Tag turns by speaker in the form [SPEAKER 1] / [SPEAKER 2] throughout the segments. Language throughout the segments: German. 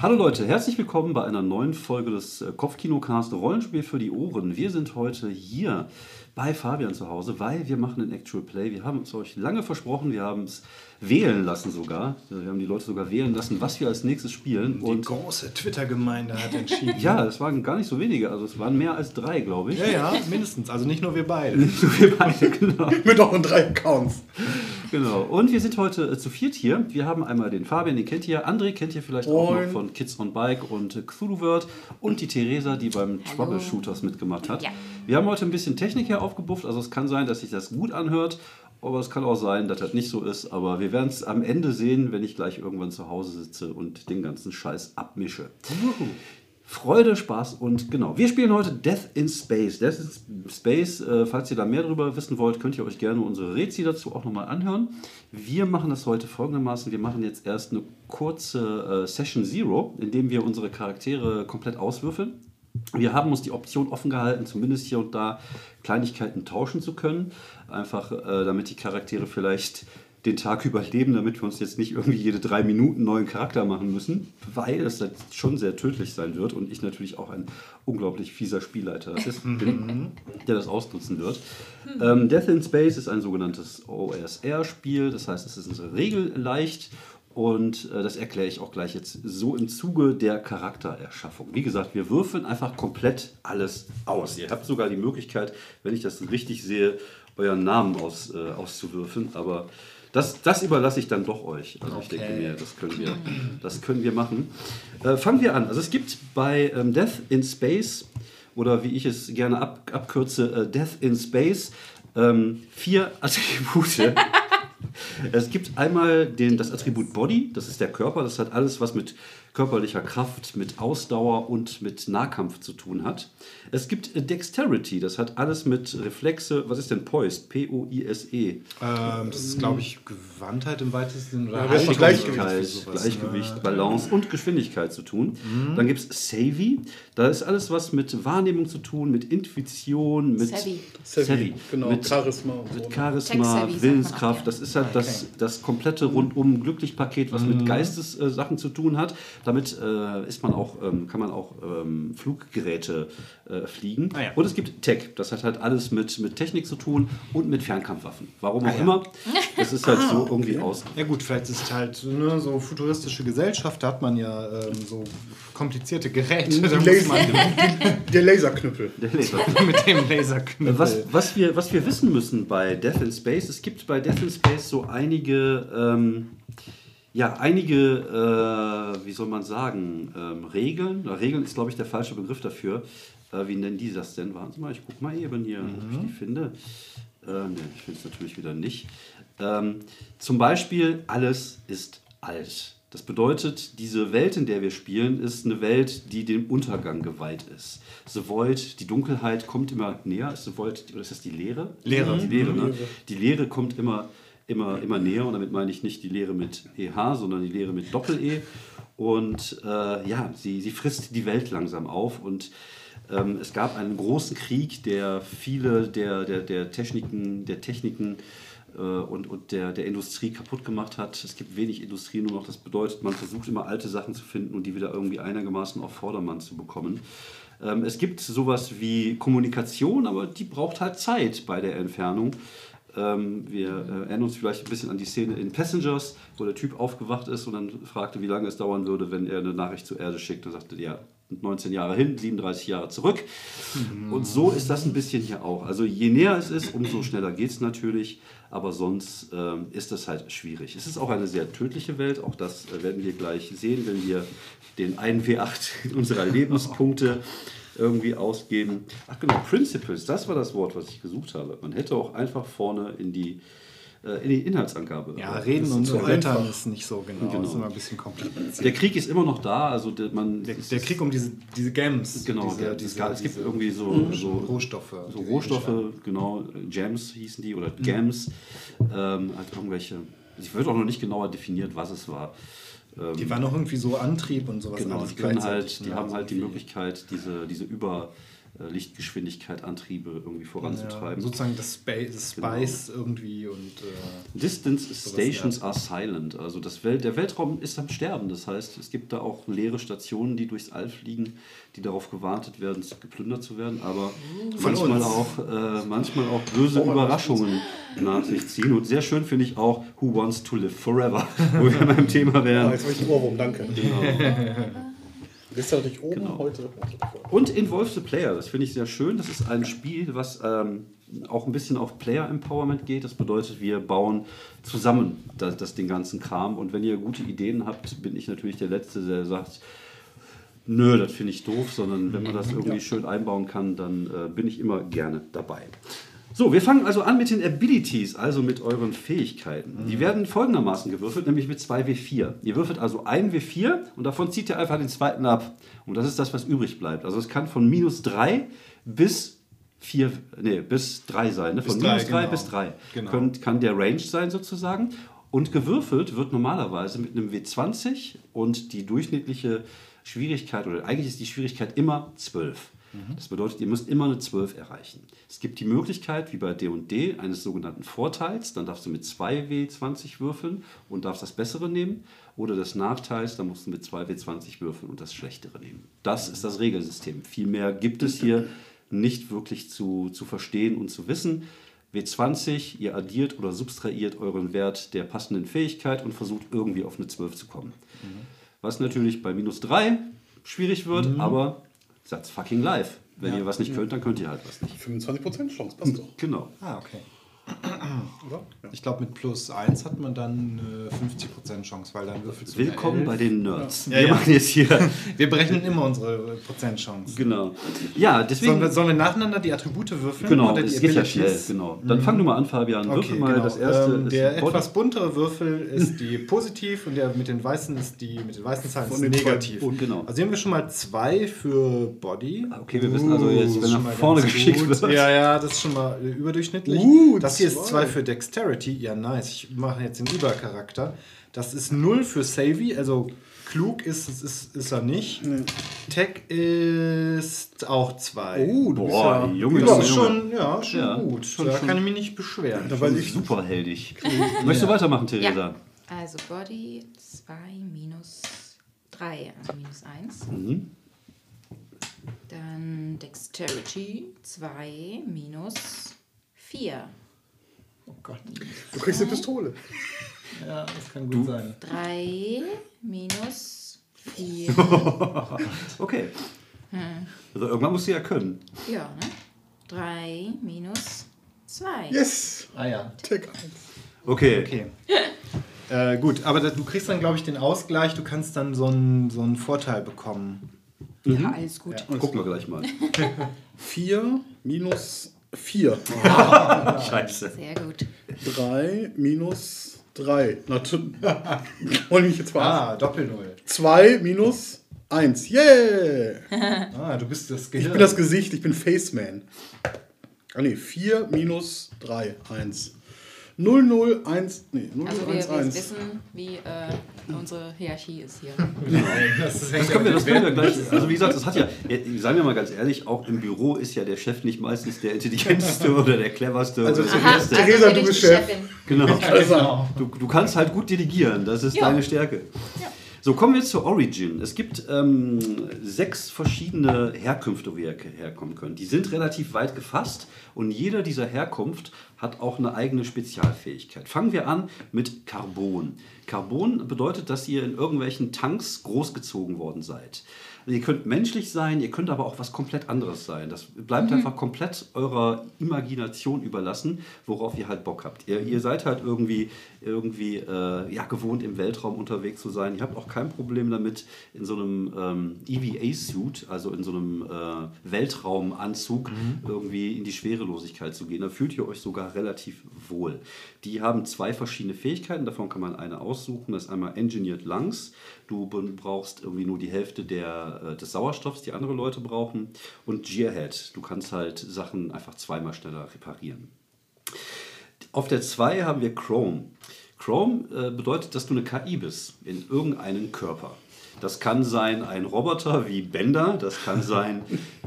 [SPEAKER 1] Hallo Leute, herzlich willkommen bei einer neuen Folge des äh, Kopfkinocast Rollenspiel für die Ohren. Wir sind heute hier bei Fabian zu Hause, weil wir machen ein Actual Play. Wir haben es euch lange versprochen, wir haben es wählen lassen sogar. Wir haben die Leute sogar wählen lassen, was wir als nächstes spielen.
[SPEAKER 2] Die große Twitter-Gemeinde hat entschieden.
[SPEAKER 1] ja, es waren gar nicht so wenige, also es waren mehr als drei, glaube ich.
[SPEAKER 2] ja, ja, mindestens. Also nicht nur wir beide.
[SPEAKER 1] Nicht so wir beide, genau.
[SPEAKER 2] Mit auch in drei Accounts.
[SPEAKER 1] Genau. Und wir sind heute äh, zu viert hier. Wir haben einmal den Fabian, den kennt ihr. André kennt ihr vielleicht auch noch von Kids on Bike und äh, Cthulhu World. Und die Theresa, die beim Troubleshooters mitgemacht hat.
[SPEAKER 3] Ja.
[SPEAKER 1] Wir haben heute ein bisschen Technik hier aufgebufft. Also es kann sein, dass sich das gut anhört. Aber es kann auch sein, dass das nicht so ist. Aber wir werden es am Ende sehen, wenn ich gleich irgendwann zu Hause sitze und den ganzen Scheiß abmische. Freude, Spaß und genau. Wir spielen heute Death in Space. Death in Space, äh, falls ihr da mehr darüber wissen wollt, könnt ihr euch gerne unsere Rätsel dazu auch nochmal anhören. Wir machen das heute folgendermaßen. Wir machen jetzt erst eine kurze äh, Session Zero, in dem wir unsere Charaktere komplett auswürfeln. Wir haben uns die Option offen gehalten, zumindest hier und da Kleinigkeiten tauschen zu können. Einfach äh, damit die Charaktere vielleicht den Tag überleben, damit wir uns jetzt nicht irgendwie jede drei Minuten neuen Charakter machen müssen, weil es dann schon sehr tödlich sein wird und ich natürlich auch ein unglaublich fieser Spielleiter ist, bin, der das ausnutzen wird. Ähm, Death in Space ist ein sogenanntes OSR-Spiel, das heißt, es ist regelleicht und äh, das erkläre ich auch gleich jetzt so im Zuge der Charaktererschaffung. Wie gesagt, wir würfeln einfach komplett alles aus. Ihr habt sogar die Möglichkeit, wenn ich das richtig sehe, euren Namen aus, äh, auszuwürfeln, aber das, das überlasse ich dann doch euch. Also ich denke
[SPEAKER 2] Okay.
[SPEAKER 1] mir, das können wir, das können wir machen. Äh, fangen wir an. Also es gibt bei ähm, Death in Space oder wie ich es gerne ab, abkürze, äh, Death in Space, ähm, vier Attribute. Es gibt einmal den, das Attribut Body, das ist der Körper, das hat alles, was mit körperlicher Kraft, mit Ausdauer und mit Nahkampf zu tun hat. Es gibt äh, Dexterity, das hat alles mit Reflexe, was ist denn Poised? P-O-I-S-E.
[SPEAKER 2] Ähm, das ist, glaube ich, Gewandtheit im weitesten Sinne. Oder
[SPEAKER 4] Ja,
[SPEAKER 2] Haltbarkeit,
[SPEAKER 4] Gleichgewicht.
[SPEAKER 2] sowas,
[SPEAKER 1] Gleichgewicht,
[SPEAKER 2] ne?
[SPEAKER 1] Balance und Geschwindigkeit zu tun. Dann gibt es Savvy, da ist alles, was mit Wahrnehmung zu tun, mit Intuition, mit
[SPEAKER 3] Savvy.
[SPEAKER 1] Savvy.
[SPEAKER 4] Genau,
[SPEAKER 1] mit
[SPEAKER 4] Charisma und so.
[SPEAKER 1] mit
[SPEAKER 4] ne?
[SPEAKER 1] Charisma, Willenskraft, das ist halt das, das komplette rundum Glücklich-Paket, was mit Geistessachen zu tun hat. Damit äh, ist man auch, ähm, kann man auch ähm, Fluggeräte äh, fliegen.
[SPEAKER 2] Ah ja.
[SPEAKER 1] Und es gibt Tech, das hat halt alles mit, mit Technik zu tun und mit Fernkampfwaffen. Warum auch
[SPEAKER 2] Ah ja.
[SPEAKER 1] immer. Es ist halt so irgendwie aus.
[SPEAKER 2] Ja gut, vielleicht ist es halt ne, so futuristische Gesellschaft, da hat man ja ähm, so komplizierte Geräte. Da muss
[SPEAKER 4] Laser, der Laserknüppel.
[SPEAKER 1] Der Laser.
[SPEAKER 2] mit dem Laserknüppel.
[SPEAKER 1] Was, was, wir, was wir wissen müssen bei Death in Space, es gibt bei Death in Space so einige, ähm, ja, einige, äh, wie soll man sagen, ähm, Regeln. Na, Regeln ist, glaube ich, der falsche Begriff dafür. Äh, wie nennen die das denn? Warten Sie mal, ich gucke mal eben hier, ob ich die finde. Äh, ne, ich finde es natürlich wieder nicht. Ähm, zum Beispiel, alles ist alt. Das bedeutet, diese Welt, in der wir spielen, ist eine Welt, die dem Untergang geweiht ist. The Void, die Dunkelheit kommt immer näher. Ist The Void, oder ist das die Leere?
[SPEAKER 2] Leere.
[SPEAKER 1] Die Leere, ne? Die Leere kommt immer, immer, immer näher und damit meine ich nicht die Leere mit EH, sondern die Leere mit Doppel-E. Und äh, ja, sie, sie frisst die Welt langsam auf und ähm, es gab einen großen Krieg, der viele der, der, der Techniken, der Techniken äh, und, und der, der Industrie kaputt gemacht hat. Es gibt wenig Industrie nur noch. Das bedeutet, man versucht immer alte Sachen zu finden und die wieder irgendwie einigermaßen auf Vordermann zu bekommen. Ähm, es gibt sowas wie Kommunikation, aber die braucht halt Zeit bei der Entfernung. Ähm, wir äh, erinnern uns vielleicht ein bisschen an die Szene in Passengers, wo der Typ aufgewacht ist und dann fragte, wie lange es dauern würde, wenn er eine Nachricht zur Erde schickt. Und sagte, ja, 19 Jahre hin, 37 Jahre zurück. Und so ist das ein bisschen hier auch. Also je näher es ist, umso schneller geht es natürlich. Aber sonst ähm, ist das halt schwierig. Es ist auch eine sehr tödliche Welt. Auch das äh, werden wir gleich sehen, wenn wir den 1W8 unserer Lebenspunkte irgendwie ausgeben. Ach genau, Principles, das war das Wort, was ich gesucht habe. Man hätte auch einfach vorne in die, äh, in die Inhaltsangabe.
[SPEAKER 2] ja, reden und
[SPEAKER 4] so einfach.
[SPEAKER 2] ist nicht so genau.
[SPEAKER 1] Genau.
[SPEAKER 2] ist immer ein bisschen kompliziert.
[SPEAKER 1] Der Krieg ist immer noch da. Also der, man,
[SPEAKER 2] Der, der Krieg um diese, diese Gems.
[SPEAKER 1] Genau,
[SPEAKER 2] diese,
[SPEAKER 1] der,
[SPEAKER 2] diese,
[SPEAKER 1] es, gibt
[SPEAKER 2] diese
[SPEAKER 1] irgendwie so, so
[SPEAKER 2] Rohstoffe.
[SPEAKER 1] So Rohstoffe, genau, Gems hießen die oder Gems, ähm, halt irgendwelche. Es wird auch noch nicht genauer definiert, was es war. Ähm,
[SPEAKER 2] Die waren auch irgendwie so Antrieb und sowas.
[SPEAKER 1] genau, die können halt, die haben halt die Möglichkeit, diese, diese über Lichtgeschwindigkeit Antriebe irgendwie
[SPEAKER 2] Ja,
[SPEAKER 1] voranzutreiben.
[SPEAKER 2] sozusagen das, Spa das
[SPEAKER 1] Genau.
[SPEAKER 2] Spice irgendwie und äh,
[SPEAKER 1] Distance Stations
[SPEAKER 2] ja.
[SPEAKER 1] are silent. Also das Welt, der Weltraum ist am Sterben. Das heißt, es gibt da auch leere Stationen, die durchs All fliegen, die darauf gewartet werden, geplündert zu werden, aber manchmal
[SPEAKER 4] uns.
[SPEAKER 1] auch, äh, manchmal auch böse Überraschungen nach sich ziehen. Und sehr schön finde ich auch Who Wants to Live Forever, wo wir beim Thema wären.
[SPEAKER 4] jetzt habe ich Ohrwurm, danke. Gestern hatte ich oben,
[SPEAKER 1] Genau.
[SPEAKER 4] heute.
[SPEAKER 1] Und Involve the Player, das finde ich sehr schön. Das ist ein Spiel, was ähm, auch ein bisschen auf Player Empowerment geht. Das bedeutet, wir bauen zusammen das, das den ganzen Kram. Und wenn ihr gute Ideen habt, bin ich natürlich der Letzte, der sagt, nö, das finde ich doof, sondern wenn man das irgendwie schön einbauen kann, dann äh, bin ich immer gerne dabei. So, wir fangen also an mit den Abilities, also mit euren Fähigkeiten. Die werden folgendermaßen gewürfelt, nämlich mit 2W4. Ihr würfelt also ein W4 und davon zieht ihr einfach den zweiten ab. Und das ist das, was übrig bleibt. Also es kann von minus 3 bis 4, nee, bis 3 sein. Ne? Von
[SPEAKER 2] Bis drei,
[SPEAKER 1] minus 3
[SPEAKER 2] genau.
[SPEAKER 1] bis 3
[SPEAKER 2] Genau.
[SPEAKER 1] Könnt, kann der Range sein sozusagen. Und gewürfelt wird normalerweise mit einem W20 und die durchschnittliche Schwierigkeit, oder eigentlich ist die Schwierigkeit immer 12. Das bedeutet, ihr müsst immer eine 12 erreichen. Es gibt die Möglichkeit, wie bei D&D, eines sogenannten Vorteils. Dann darfst du mit 2 W20 würfeln und darfst das Bessere nehmen. Oder des Nachteils, dann musst du mit 2 W20 würfeln und das Schlechtere nehmen. Das ist das Regelsystem. Viel mehr gibt es hier nicht wirklich zu, zu verstehen und zu wissen. W20, ihr addiert oder subtrahiert euren Wert der passenden Fähigkeit und versucht irgendwie auf eine 12 zu kommen. Was natürlich bei minus 3 schwierig wird, aber that's fucking life. Wenn ihr was nicht könnt, dann könnt ihr halt was nicht.
[SPEAKER 4] 25% Chance, passt doch.
[SPEAKER 1] Genau.
[SPEAKER 2] Ah, okay.
[SPEAKER 4] Oder? Ja.
[SPEAKER 2] Ich glaube, mit plus 1 hat man dann äh, 50% Chance, weil dann würfelst du eine
[SPEAKER 1] Willkommen
[SPEAKER 2] 11.
[SPEAKER 1] bei den Nerds.
[SPEAKER 2] Ja,
[SPEAKER 1] wir
[SPEAKER 2] ja.
[SPEAKER 1] machen jetzt hier.
[SPEAKER 2] Wir berechnen immer unsere Prozentchance.
[SPEAKER 1] genau. Ja, deswegen.
[SPEAKER 2] Sollen wir, sollen wir nacheinander die Attribute würfeln?
[SPEAKER 1] genau,
[SPEAKER 2] oder die
[SPEAKER 1] es geht ja schnell. Genau. Dann fang du mal an, Fabian. Würfel
[SPEAKER 2] Okay,
[SPEAKER 1] mal
[SPEAKER 2] genau.
[SPEAKER 1] das erste.
[SPEAKER 2] ähm, der etwas buntere Würfel ist die positiv und der mit den weißen ist die mit den weißen Zahlen ist negativ.
[SPEAKER 4] zwei bunten.
[SPEAKER 1] Genau.
[SPEAKER 2] Also hier haben wir schon mal zwei für Body.
[SPEAKER 1] okay, wir wissen also jetzt, wenn nach vorne geschickt wird.
[SPEAKER 2] Ja, ja, das ist schon mal überdurchschnittlich.
[SPEAKER 4] Uh,
[SPEAKER 2] das hier ist
[SPEAKER 4] zwei.
[SPEAKER 2] zwei für Dexterity. Ja, nice. Ich mache jetzt den Übercharakter. Das ist 0 für Savvy, also klug ist, ist, ist, ist er nicht. Tech ist auch 2.
[SPEAKER 4] Oh, du bist
[SPEAKER 1] Boah,
[SPEAKER 4] ja.
[SPEAKER 1] Junge,
[SPEAKER 2] das ist
[SPEAKER 1] Junge.
[SPEAKER 2] schon, ja, schon
[SPEAKER 1] Ja,
[SPEAKER 2] gut.
[SPEAKER 1] schon-
[SPEAKER 2] da
[SPEAKER 1] schon-
[SPEAKER 2] kann ich mich nicht beschweren.
[SPEAKER 4] Da weiß ich,
[SPEAKER 1] Superheldig. Möchtest du weitermachen, Theresa?
[SPEAKER 3] Ja. Also Body 2 minus 3, also minus 1.
[SPEAKER 1] Mhm.
[SPEAKER 3] Dann Dexterity 2 minus 4.
[SPEAKER 2] Oh Gott.
[SPEAKER 4] du kriegst eine Pistole.
[SPEAKER 2] Ja, das kann gut sein.
[SPEAKER 3] 3 minus 4.
[SPEAKER 1] Okay. Also irgendwann musst du ja können.
[SPEAKER 3] ja, ne? 3 minus 2.
[SPEAKER 4] Yes!
[SPEAKER 2] Ah ja.
[SPEAKER 4] Tech 1.
[SPEAKER 1] Okay.
[SPEAKER 2] Okay. äh, gut, aber da, du kriegst dann, glaube ich, den Ausgleich. Du kannst dann so einen so einen Vorteil bekommen.
[SPEAKER 3] Ja, alles gut.
[SPEAKER 1] Gucken wir gleich mal.
[SPEAKER 4] 4 minus 4.
[SPEAKER 1] Scheiße.
[SPEAKER 3] Sehr gut.
[SPEAKER 4] 3 minus 3. Na, tu- wollen mich jetzt verarschen.
[SPEAKER 2] Ah, Doppel-Null.
[SPEAKER 4] 2 minus 1. Yeah!
[SPEAKER 2] Ah, du bist das
[SPEAKER 4] Ich
[SPEAKER 2] Gehirn.
[SPEAKER 4] bin das Gesicht, ich bin Faceman. Ah ne, 4 minus 3, 1. 0, 0, 1, nee, 0,
[SPEAKER 3] Also
[SPEAKER 4] 0,
[SPEAKER 3] wir,
[SPEAKER 4] 1,
[SPEAKER 3] wir
[SPEAKER 4] 1.
[SPEAKER 3] wissen, wie äh, unsere Hierarchie ist hier.
[SPEAKER 2] das
[SPEAKER 1] Das können wir, das können wir gleich. Also wie gesagt, das hat ja, ja, seien wir mal ganz ehrlich, auch im Büro ist ja der Chef nicht meistens der intelligenteste oder der cleverste
[SPEAKER 4] Also
[SPEAKER 1] oder der
[SPEAKER 3] Aha,
[SPEAKER 1] Beste.
[SPEAKER 4] Theresa,
[SPEAKER 3] bin
[SPEAKER 4] du bist Chef.
[SPEAKER 3] Chefin.
[SPEAKER 1] Genau.
[SPEAKER 2] Genau.
[SPEAKER 1] Du, du kannst halt gut delegieren, das ist
[SPEAKER 3] Ja.
[SPEAKER 1] deine Stärke. So, kommen wir zur Origin. Es gibt ähm, sechs verschiedene Herkünfte, wo ihr her- herkommen könnt. Die sind relativ weit gefasst und jeder dieser Herkunft hat auch eine eigene Spezialfähigkeit. Fangen wir an mit Carbon. Carbon bedeutet, dass ihr in irgendwelchen Tanks großgezogen worden seid. Ihr könnt menschlich sein, ihr könnt aber auch was komplett anderes sein. Das bleibt einfach komplett eurer Imagination überlassen, worauf ihr halt Bock habt. Ihr, ihr seid halt irgendwie, irgendwie äh, ja, gewohnt, im Weltraum unterwegs zu sein. Ihr habt auch kein Problem damit, in so einem ähm, EVA-Suit, also in so einem äh, Weltraumanzug, irgendwie in die Schwerelosigkeit zu gehen. Da fühlt ihr euch sogar relativ wohl. Die haben zwei verschiedene Fähigkeiten, davon kann man eine aussuchen. Das ist einmal Engineered Lungs. Du brauchst irgendwie nur die Hälfte der, äh, des Sauerstoffs, die andere Leute brauchen. Und Gearhead. Du kannst halt Sachen einfach zweimal schneller reparieren. Auf der 2 haben wir Chrome. Chrome äh, bedeutet, dass du eine KI bist in irgendeinem Körper. Das kann sein ein Roboter wie Bender, das kann sein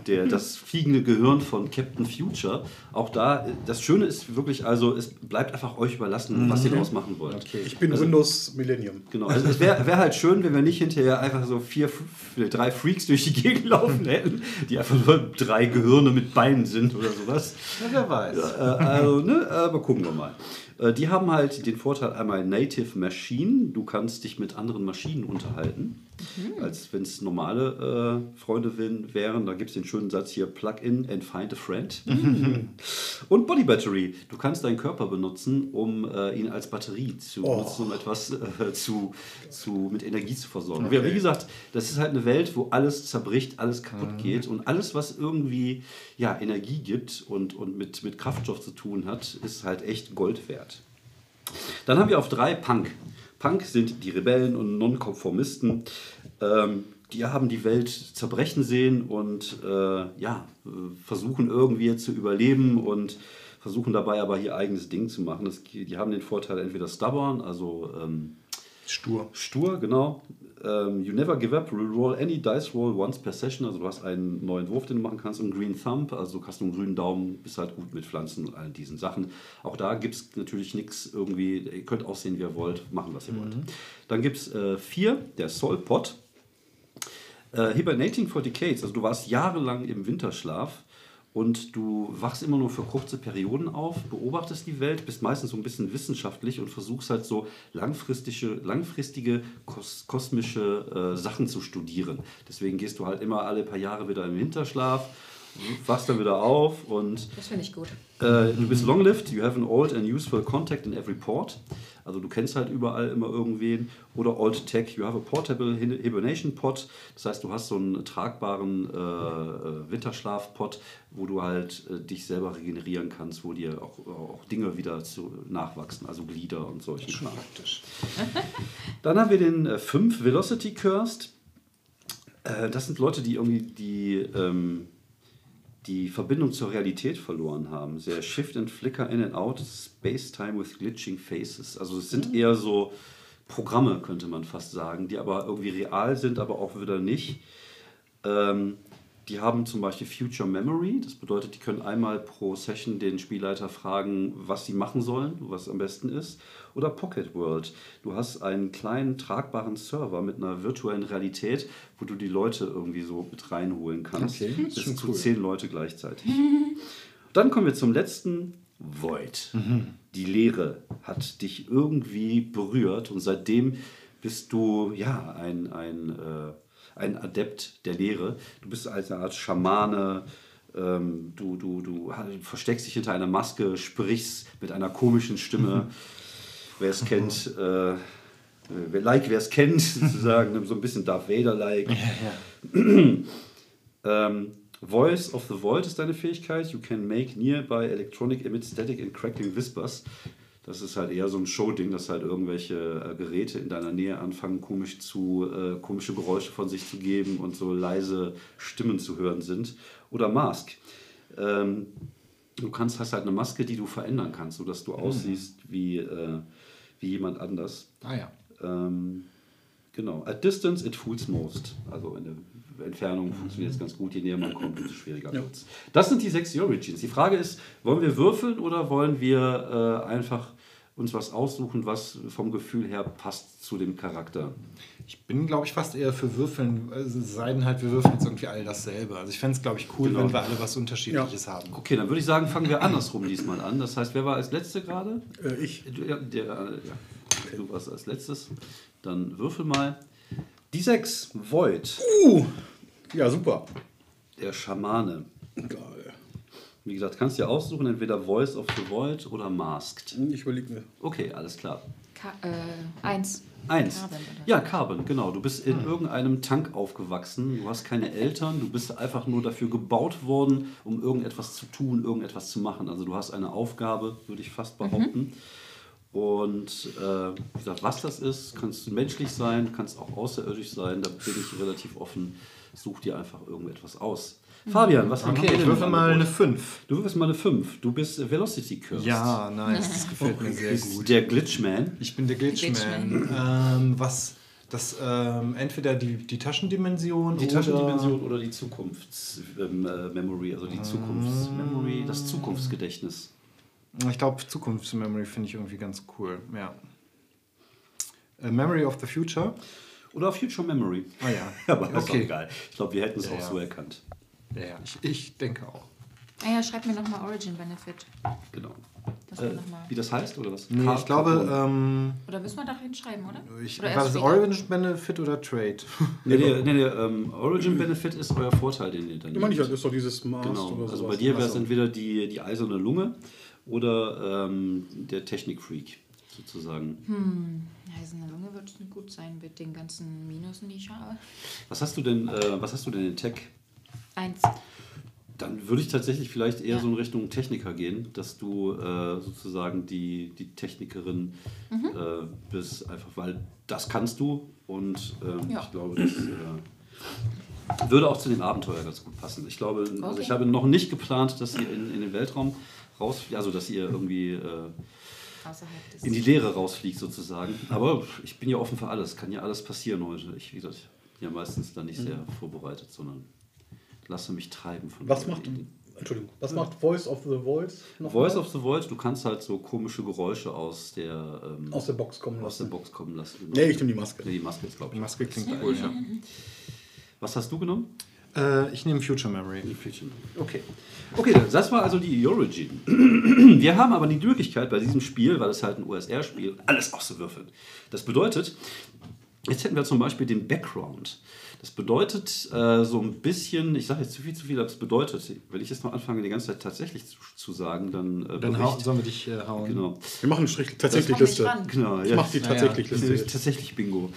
[SPEAKER 1] der, das fliegende Gehirn von Captain Future. Auch da, das Schöne ist wirklich, also es bleibt einfach euch überlassen, was ihr daraus machen wollt.
[SPEAKER 4] Ich bin Windows Millennium.
[SPEAKER 1] Genau, also es wäre wär halt schön, wenn wir nicht hinterher einfach so vier, drei Freaks durch die Gegend laufen hätten, die einfach nur drei Gehirne mit Beinen sind oder sowas.
[SPEAKER 2] Ja, wer weiß.
[SPEAKER 1] Äh, also, ne, aber gucken wir mal. Äh, Die haben halt den Vorteil einmal Native Machine. Du kannst dich mit anderen Maschinen unterhalten, als wenn es normale äh, Freunde wären. Da gibt es den schönen Satz hier: Plug in and find a friend. Und Body Battery. Du kannst deinen Körper benutzen, um äh, ihn als Batterie zu benutzen, um etwas äh, zu, zu, mit Energie zu versorgen. Wie- Wie gesagt, das ist halt eine Welt, wo alles zerbricht, alles kaputt geht und alles, was irgendwie ja, Energie gibt und, und mit, mit Kraftstoff zu tun hat, ist halt echt Gold wert. Dann haben wir auf drei Punk. Punk sind die Rebellen und Nonkonformisten. Ähm, die haben die Welt zerbrechen sehen und äh, ja, versuchen irgendwie zu überleben und versuchen dabei aber ihr eigenes Ding zu machen. Das, die haben den Vorteil entweder stubborn, also ähm,
[SPEAKER 4] Stur.
[SPEAKER 1] Stur, genau. Ähm, you never give up, roll any dice roll once per session. Also du hast einen neuen Wurf, den du machen kannst. Und Green Thumb, also du hast einen grünen Daumen, bist halt gut mit Pflanzen und all diesen Sachen. Auch da gibt es natürlich nichts irgendwie, ihr könnt aussehen, wie ihr wollt, machen, was ihr wollt. Dann gibt es äh, vier, der Soul Pot. Äh, Hibernating for Decades, also du warst jahrelang im Winterschlaf und du wachst immer nur für kurze Perioden auf, beobachtest die Welt, bist meistens so ein bisschen wissenschaftlich und versuchst halt so langfristige, langfristige kos kosmische äh, Sachen zu studieren. Deswegen gehst du halt immer alle paar Jahre wieder im Winterschlaf, wachst dann wieder auf und
[SPEAKER 3] Das finde ich gut.
[SPEAKER 1] äh, du bist long-lived, you have an old and useful contact in every port. Also du kennst halt überall immer irgendwen. Oder Old Tech, you have a portable Hi- hibernation pot. Das heißt, du hast so einen tragbaren äh, äh, Winterschlafpot, wo du halt äh, dich selber regenerieren kannst, wo dir auch, auch Dinge wieder zu, nachwachsen, also Glieder und solche Kram.
[SPEAKER 2] Praktisch.
[SPEAKER 1] Dann haben wir den 5 Velocity Cursed. Äh, das sind Leute, die irgendwie die, ähm, die Verbindung zur Realität verloren haben. Sehr Shift and Flicker in and out, Space-Time with glitching faces. Also es sind eher so Programme, könnte man fast sagen, die aber irgendwie real sind, aber auch wieder nicht. Ähm, die haben zum Beispiel Future Memory, das bedeutet, die können einmal pro Session den Spielleiter fragen, was sie machen sollen, was am besten ist. Oder Pocket World, du hast einen kleinen tragbaren Server mit einer virtuellen Realität, wo du die Leute irgendwie so mit reinholen kannst.
[SPEAKER 2] Okay, das
[SPEAKER 1] Bis zu
[SPEAKER 2] cool.
[SPEAKER 1] zehn Leute gleichzeitig. Dann kommen wir zum letzten Void. Die Leere hat dich irgendwie berührt und seitdem bist du ja ein, ein, äh, ein Adept der Leere. Du bist als eine Art Schamane. Ähm, du, du, du versteckst dich hinter einer Maske, sprichst mit einer komischen Stimme. Wer es kennt, äh, like, wer es kennt, sozusagen, so ein bisschen Darth Vader-like. Ähm, Voice of the Void ist deine Fähigkeit. You can make nearby electronic emit static and crackling whispers. Das ist halt eher so ein Show-Ding, dass halt irgendwelche äh, Geräte in deiner Nähe anfangen, komisch zu, äh, komische Geräusche von sich zu geben und so leise Stimmen zu hören sind. Oder Mask. Ähm, du kannst, hast halt eine Maske, die du verändern kannst, sodass du aussiehst wie, äh, wie jemand anders.
[SPEAKER 2] Ah ja.
[SPEAKER 1] Ähm, genau. At distance it fools most. Also in der Entfernung funktioniert es ganz gut. Je näher man kommt, umso schwieriger wird es. Das sind die sechs Origins. Die Frage ist, wollen wir würfeln oder wollen wir äh, einfach uns was aussuchen, was vom Gefühl her passt zu dem Charakter?
[SPEAKER 2] Ich bin, glaube ich, fast eher für Würfeln, also es sei denn halt, wir würfeln jetzt irgendwie alle dasselbe. Also ich fände es, glaube ich, cool,
[SPEAKER 1] Genau.
[SPEAKER 2] wenn wir alle was Unterschiedliches haben.
[SPEAKER 1] Okay, dann würde ich sagen, fangen wir andersrum diesmal an. Das heißt, wer war als Letzte gerade?
[SPEAKER 4] Äh, ich.
[SPEAKER 1] Du, ja, der, äh, ja. du warst als letztes. Dann würfel mal. Die sechs, Void,
[SPEAKER 4] Uh, ja, super.
[SPEAKER 1] der Schamane.
[SPEAKER 4] Geil.
[SPEAKER 1] Wie gesagt, kannst du dir aussuchen, entweder Voice of the Void oder Masked.
[SPEAKER 4] Ich überlege mir.
[SPEAKER 1] Okay, alles klar.
[SPEAKER 3] Ka äh, eins.
[SPEAKER 1] Eins.
[SPEAKER 3] Carbon?
[SPEAKER 1] Ja, Carbon, genau. Du bist in irgendeinem Tank aufgewachsen. Du hast keine Eltern. Du bist einfach nur dafür gebaut worden, um irgendetwas zu tun, irgendetwas zu machen. Also du hast eine Aufgabe, würde ich fast behaupten. Und äh, wie gesagt, was das ist, kannst du menschlich sein, kannst auch außerirdisch sein. Da bin ich relativ offen. Such dir einfach irgendetwas aus. Fabian, was haben
[SPEAKER 2] Okay,
[SPEAKER 1] wir
[SPEAKER 2] ich
[SPEAKER 1] denn
[SPEAKER 2] würfel mal eine
[SPEAKER 1] Angebot?
[SPEAKER 2] 5.
[SPEAKER 1] Du würfelst mal eine 5. Du bist Velocity Cursed.
[SPEAKER 2] Ja, nice, das gefällt mir sehr gut.
[SPEAKER 1] der Glitchman.
[SPEAKER 2] Ich bin der Glitchman.
[SPEAKER 3] Glitchman.
[SPEAKER 2] Ähm, was Das ähm, entweder die, die Taschendimension
[SPEAKER 1] Die
[SPEAKER 2] oder
[SPEAKER 1] Taschendimension oder die Zukunftsmemory, also die Zukunftsmemory, das Zukunftsgedächtnis.
[SPEAKER 2] Ich glaube, Zukunftsmemory finde ich irgendwie ganz cool. Ja. Äh, Memory of the Future.
[SPEAKER 1] Oder Future Memory.
[SPEAKER 2] Ah ja.
[SPEAKER 1] Aber das ist
[SPEAKER 2] Okay.
[SPEAKER 1] auch geil. Ich glaube, wir hätten es
[SPEAKER 2] Ja,
[SPEAKER 1] auch
[SPEAKER 2] ja.
[SPEAKER 1] so erkannt.
[SPEAKER 2] Ja, ja. Ich, ich denke auch.
[SPEAKER 3] Ah ja, schreib mir nochmal Origin Benefit.
[SPEAKER 1] Genau.
[SPEAKER 3] Das
[SPEAKER 1] Äh, wie das heißt oder was?
[SPEAKER 2] Nee, ich glaube, ähm,
[SPEAKER 3] Oder müssen wir da hinschreiben, oder?
[SPEAKER 2] ich,
[SPEAKER 3] oder
[SPEAKER 2] war das? Origin Benefit oder Trade?
[SPEAKER 1] Nee, nee, nee, nee ähm, Origin Benefit ist euer Vorteil, den ihr dann
[SPEAKER 4] Ich meine, das ist doch dieses Mast
[SPEAKER 1] Genau.
[SPEAKER 4] oder
[SPEAKER 1] Also
[SPEAKER 4] sowas.
[SPEAKER 1] bei dir wäre es
[SPEAKER 2] so.
[SPEAKER 1] entweder die, die eiserne Lunge oder ähm, der Technikfreak sozusagen.
[SPEAKER 3] Hm, ja, so eine Lunge wird gut sein mit den ganzen Minusen, die ich habe.
[SPEAKER 1] Was hast du denn, äh, was hast du denn in Tech?
[SPEAKER 3] Eins.
[SPEAKER 1] Dann würde ich tatsächlich vielleicht eher
[SPEAKER 3] Ja.
[SPEAKER 1] so in Richtung Techniker gehen, dass du äh, sozusagen die, die Technikerin
[SPEAKER 3] Mhm.
[SPEAKER 1] äh, bist, einfach weil das kannst du und ähm,
[SPEAKER 3] Ja.
[SPEAKER 1] ich glaube, das äh, würde auch zu dem Abenteuer ganz gut passen. Ich glaube, also
[SPEAKER 3] Okay.
[SPEAKER 1] ich habe noch nicht geplant, dass ihr in, in den Weltraum raus, also dass ihr irgendwie äh, in die Leere rausfliegt sozusagen. Aber ich bin ja offen für alles, kann ja alles passieren heute. Ich, wie gesagt, bin ja meistens da nicht sehr vorbereitet, sondern lasse mich treiben von
[SPEAKER 4] Was macht,
[SPEAKER 1] Ideen.
[SPEAKER 4] Entschuldigung, was macht Voice of the Voice? noch
[SPEAKER 1] Voice
[SPEAKER 4] mal?
[SPEAKER 1] of the Void, du kannst halt so komische Geräusche aus der, ähm,
[SPEAKER 4] Aus der Box kommen
[SPEAKER 1] aus der
[SPEAKER 4] lassen.
[SPEAKER 1] Box kommen lassen.
[SPEAKER 4] Nee, ich nehme die Maske.
[SPEAKER 1] Nee, die Maske ist, glaube
[SPEAKER 2] Die
[SPEAKER 1] ich.
[SPEAKER 2] Maske klingt cool, ja.
[SPEAKER 1] Was hast du genommen?
[SPEAKER 2] Äh, ich nehme Future Memory.
[SPEAKER 1] Die Fiction. Okay. Okay, das war also die Origin. Wir haben aber die Möglichkeit bei diesem Spiel, weil es halt ein USR-Spiel, alles auszuwürfeln. Das bedeutet, jetzt hätten wir zum Beispiel den Background. Das bedeutet äh, so ein bisschen, ich sage jetzt zu viel, zu viel, aber es bedeutet, wenn ich jetzt noch anfange, die ganze Zeit tatsächlich zu, zu sagen, dann äh,
[SPEAKER 2] Dann hau, sollen wir dich äh, hauen.
[SPEAKER 1] Genau.
[SPEAKER 4] Wir machen eine Strich tatsächlich Liste.
[SPEAKER 1] genau
[SPEAKER 4] Ich
[SPEAKER 1] ja.
[SPEAKER 4] mache die tatsächlich
[SPEAKER 1] Das
[SPEAKER 4] Liste.
[SPEAKER 1] tatsächlich Bingo.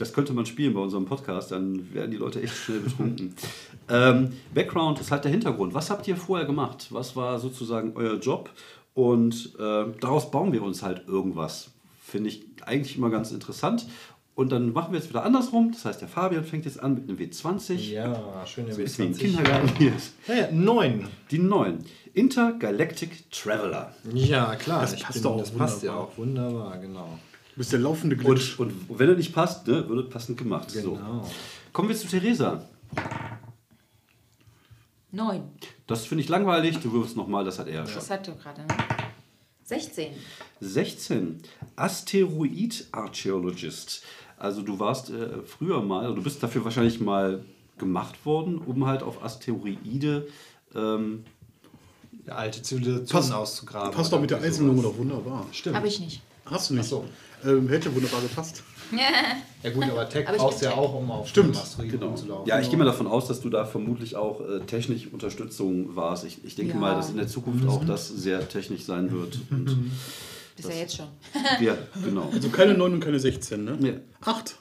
[SPEAKER 1] Das könnte man spielen bei unserem Podcast, dann werden die Leute echt schnell betrunken. ähm, Background ist halt der Hintergrund. Was habt ihr vorher gemacht? Was war sozusagen euer Job? Und äh, daraus bauen wir uns halt irgendwas. Finde ich eigentlich immer ganz interessant. Und dann machen wir es wieder andersrum. Das heißt, der Fabian fängt jetzt an mit einem W20.
[SPEAKER 2] Ja, schön
[SPEAKER 1] So ist wie im Kindergarten hier.
[SPEAKER 2] Ja, ja, neun.
[SPEAKER 1] Die neuen. Intergalactic Traveler.
[SPEAKER 2] Ja, klar.
[SPEAKER 4] Das
[SPEAKER 2] ich
[SPEAKER 4] passt doch auch
[SPEAKER 2] das passt ja
[SPEAKER 4] wunderbar.
[SPEAKER 2] auch wunderbar, genau.
[SPEAKER 4] Du bist der laufende Glitch.
[SPEAKER 1] Und, und wenn er nicht passt, ne, wird passend gemacht. So.
[SPEAKER 2] Genau.
[SPEAKER 1] Kommen wir zu Theresa.
[SPEAKER 3] Neun.
[SPEAKER 1] Das finde ich langweilig. Du wirfst nochmal, das hat er ja schon.
[SPEAKER 3] Das hat du gerade, ne? 16.
[SPEAKER 1] 16. Asteroid Archaeologist. Also du warst äh, früher mal, du bist dafür wahrscheinlich mal gemacht worden, um halt auf Asteroide. Ähm,
[SPEAKER 2] alte Zivilisationen auszugraben.
[SPEAKER 4] Passt doch mit der Eisenlunge doch wunderbar.
[SPEAKER 2] Stimmt.
[SPEAKER 3] Habe ich nicht.
[SPEAKER 4] Hast du nicht?
[SPEAKER 2] Ach so.
[SPEAKER 4] Ähm, hätte wunderbar gepasst.
[SPEAKER 2] Ja gut, aber Tech
[SPEAKER 3] Aber ich
[SPEAKER 2] brauchst ja
[SPEAKER 3] Tech.
[SPEAKER 2] auch, um auf
[SPEAKER 4] Stimmt.
[SPEAKER 2] Asteroiden
[SPEAKER 1] genau.
[SPEAKER 2] rumzulaufen.
[SPEAKER 1] Ja, ich gehe mal davon aus, dass du da vermutlich auch äh, technisch Unterstützung warst. Ich, ich denke
[SPEAKER 3] Ja.
[SPEAKER 1] mal, dass in der Zukunft auch das sehr technisch sein wird. Und
[SPEAKER 3] Bist ja jetzt schon.
[SPEAKER 1] ja, genau.
[SPEAKER 4] Also keine 9 und keine 16, ne?
[SPEAKER 1] Ja.
[SPEAKER 4] 8.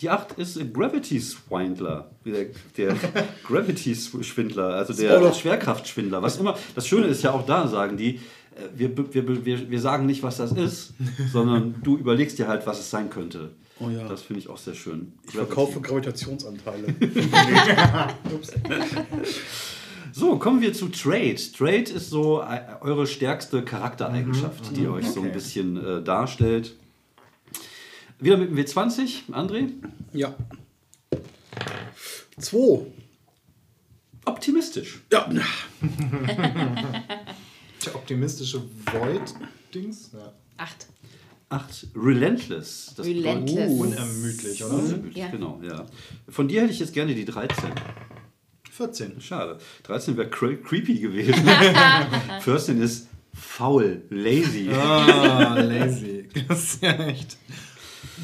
[SPEAKER 1] Die 8 ist Gravity Swindler. Der, der Gravity Schwindler, also der. Schwerkraftschwindler. Was immer. Das Schöne ist ja auch da, sagen die, äh, wir, wir, wir, wir sagen nicht, was das ist, sondern du überlegst dir halt, was es sein könnte.
[SPEAKER 4] Oh ja.
[SPEAKER 1] Das finde ich auch sehr schön.
[SPEAKER 4] Ich verkaufe Gravitationsanteile.
[SPEAKER 1] So, kommen wir zu Trade. Trade ist so äh, eure stärkste Charaktereigenschaft, die euch so ein
[SPEAKER 2] okay.
[SPEAKER 1] bisschen äh, darstellt. Wieder mit dem W20, André.
[SPEAKER 4] ja. 2.
[SPEAKER 1] Optimistisch.
[SPEAKER 4] Ja.
[SPEAKER 2] Der optimistische Void-Dings. Ja.
[SPEAKER 3] 8.
[SPEAKER 1] 8. Relentless. Das
[SPEAKER 3] Relentless.
[SPEAKER 1] bedeutet-
[SPEAKER 2] Unermüdlich, oder?
[SPEAKER 1] Unermüdlich,
[SPEAKER 3] Ja.
[SPEAKER 1] Genau, ja. Von dir hätte ich jetzt gerne die 13.
[SPEAKER 2] 14.
[SPEAKER 1] Schade. 13 wäre cre creepy gewesen. 14 ist faul, lazy.
[SPEAKER 2] Ah, lazy. Das ist ja echt.